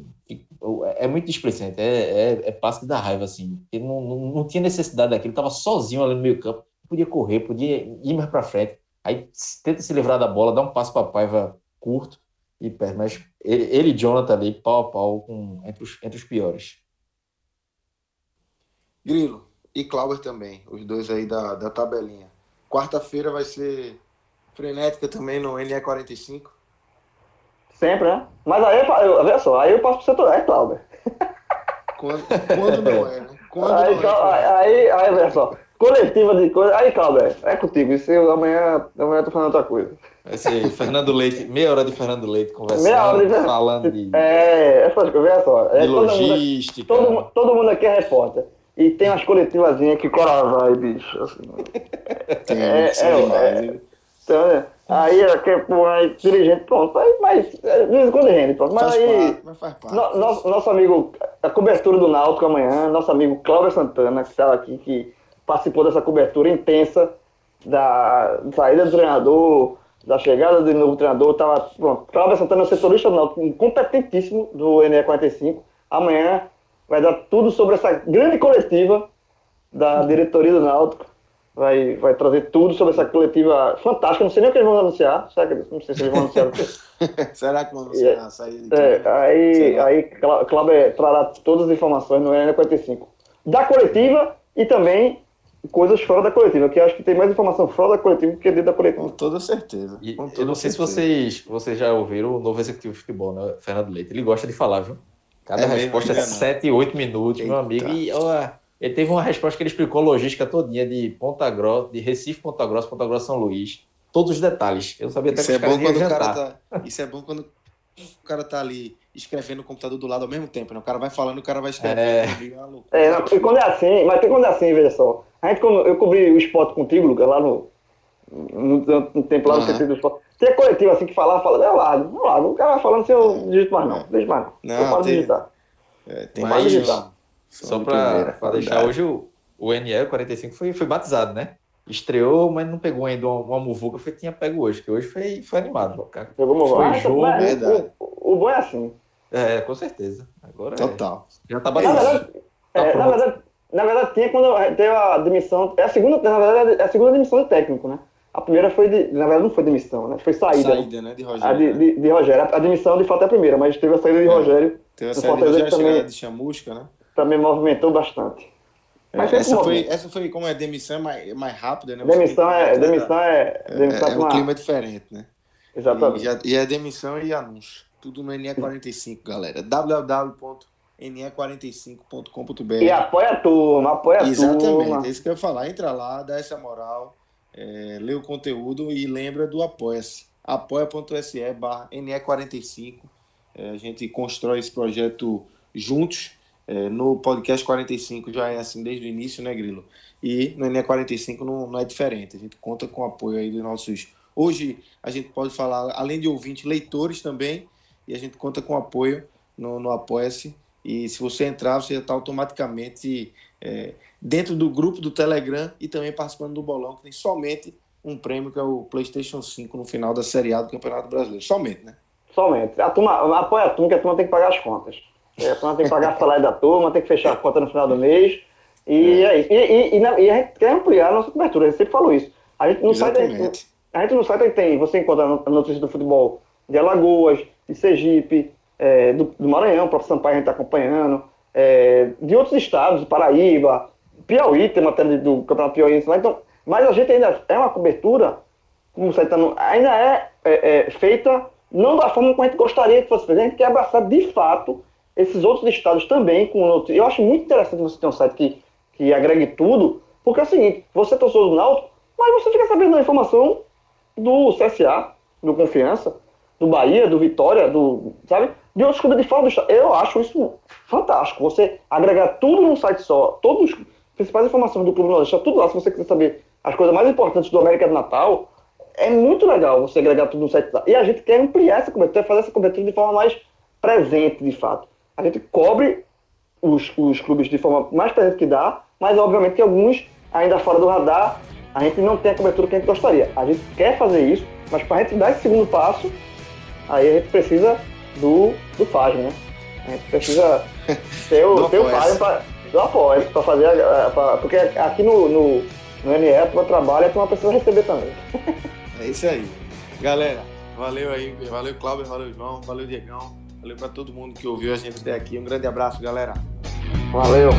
é muito displicente, é, é, é passe da raiva, assim. Ele não, não, não tinha necessidade daquilo, estava sozinho ali no meio campo podia correr, podia ir mais para frente. Aí tenta se livrar da bola, dá um passo para Paiva curto e perde. Mas ele, ele e Jonathan ali, pau a pau, com, entre, os, entre os piores. Grilo e Clauber também, os dois aí da, da tabelinha. Quarta-feira vai ser frenética também no NE45. Sempre, né? Mas aí, eu, olha só, aí eu passo pro setor, é Clauber. Quando, quando não é, né? Quando aí, não é. Aí, aí, aí, olha só coletiva de coisa. Aí, Cláudio, é contigo. Isso eu, amanhã, amanhã eu tô falando outra coisa. Vai ser Fernando Leite, meia hora de Fernando Leite conversando, meia hora de... falando de. É, essas coisas, olha só. É, de todo logística. Mundo, todo, todo mundo aqui é repórter. E tem umas coletivazinhas que cora vai, bicho. Assim, tem, é, é, é, então, é, aí, que, pô, aí, dirigente, pronto. Aí, mas, de vez em quando rende, pronto. Mas faz aí, parte, mas faz parte. No, nosso, nosso amigo, a cobertura do Náutico amanhã, nosso amigo Cláudio Santana, que estava aqui, que participou dessa cobertura intensa da saída do treinador, da chegada do novo treinador. Tava, pronto, Cláudio Santana, setorista do Náutico, competentíssimo do NE45. Amanhã vai dar tudo sobre essa grande coletiva da diretoria do Náutico. Vai, vai trazer tudo sobre essa coletiva fantástica. Não sei nem o que eles vão anunciar. Será que, não sei se eles vão anunciar. Será que vão anunciar a saída de é, Aí, aí Cláudio trará todas as informações no NE45 da coletiva e também coisas fora da coletiva, que acho que tem mais informação fora da coletiva do que dentro da coletiva. Com toda certeza. Com toda eu não sei certeza. se vocês, vocês já ouviram o novo executivo de futebol, né? Fernando Leite. Ele gosta de falar, viu? Cada é resposta é 7, 8 minutos, Eita. meu amigo. E ó, ele teve uma resposta que ele explicou a logística todinha de Ponta Grossa, de Recife, Ponta Grossa, Ponta Grossa, São Luís. Todos os detalhes. Eu sabia até isso que é bom quando o cara tá, Isso é bom quando o cara tá ali escrevendo no computador do lado ao mesmo tempo, né? O cara vai falando, o cara vai escrevendo. É, é não, e quando é assim, mas tem quando é assim, veja só. A gente, eu cobri o esporte contigo, Lucas, lá no, no, no tempo lá uhum. no CT do esporte. tem coletivo assim que falar, fala, eu largo, não largo. O cara vai falando assim, eu digito mais não, deixa mais não. Não, eu paro tem, digitar. É, tem mais digitar. Só para deixar hoje o, o NE 45 foi, foi batizado, né? Estreou, mas não pegou ainda uma, uma muvuca, foi tinha pego hoje, que hoje foi, foi animado. Cara. Pegou muvuca. Foi jogo. É o, o, bom é assim. É, com certeza. Agora Total. É, já tá batizado. Na verdade, tá é, na verdade, na verdade, tinha quando teve a demissão. É a segunda, na verdade, é a segunda demissão de técnico, né? A primeira foi de. Na verdade, não foi demissão, né? Foi saída. Saída, né? De Rogério. A de, de, de Rogério. A, demissão, de fato, é a primeira, mas teve a saída de é. Rogério. Teve a saída de Rogério, também, de Chamusca, né? Também movimentou bastante. É, mas essa, foi, essa foi, como é demissão, é mais, mais rápida, né? demissão é, demissão é, demissão é, é, é um clima diferente, né? Exatamente. E, já, e é demissão e anúncio. Tudo no NE45, galera. www.ne45.com.br E apoia a turma, apoia a Exatamente, turma. Exatamente, é isso que eu ia falar. Entra lá, dá essa moral é, lê o conteúdo e lembra do Apoia-se. apoia.se barra NE45. É, a gente constrói esse projeto juntos. É, no podcast 45 já é assim desde o início, né, Grilo? E no NE45 não, não é diferente. A gente conta com o apoio aí dos nossos. Hoje a gente pode falar, além de ouvintes, leitores também. E a gente conta com apoio no, no Apoia-se. E se você entrar, você já está automaticamente é, dentro do grupo do Telegram e também participando do bolão, que tem somente um prêmio que é o PlayStation 5 no final da Série A do Campeonato Brasileiro. Somente, né? Somente. A turma, apoia a turma, que a turma tem que pagar as contas. É, a turma tem que pagar a salário da turma, tem que fechar a conta no final do mês. E é, é isso. E, e, e, e, a gente quer ampliar a nossa cobertura, a gente sempre falou isso. A gente não sai site, a gente no site tem, você encontra notícias do futebol de Alagoas, de Sergipe, é, do, do, Maranhão, o próprio Sampaio a gente está acompanhando, é, de outros estados, Paraíba, Piauí, tem matéria do Campeonato Piauí, lá, então, mas a gente ainda é uma cobertura, como você está ainda é, é, é, feita não da forma como a gente gostaria que fosse feita, a gente quer abraçar de fato esses outros estados também com outros. Eu acho muito interessante você ter um site que, que agregue tudo, porque é o seguinte, você é torcedor do Náutico, mas você fica sabendo da informação do CSA, do Confiança, do Bahia, do Vitória, do, sabe? De outros clubes de fora do estado. Eu acho isso fantástico. Você agregar tudo num site só, todas as principais informações do Clube Nordeste, tudo lá, se você quiser saber as coisas mais importantes do América do Natal, é muito legal você agregar tudo no site lá. E a gente quer ampliar essa cobertura, fazer essa cobertura de forma mais presente, de fato. A gente cobre os, os clubes de forma mais presente que dá, mas obviamente que alguns ainda fora do radar, a gente não tem a cobertura que a gente gostaria. A gente quer fazer isso, mas para a gente dar esse segundo passo, aí a gente precisa do, do né? A gente precisa ter o, ter o para do apoio, para fazer. Pra, porque aqui no, no, no NE, a tua trabalho, a tua precisa receber também. é isso aí. Galera, valeu aí, valeu Cláudio, valeu João, valeu Diegão, valeu para todo mundo que ouviu a gente até aqui. Um grande abraço, galera. Valeu.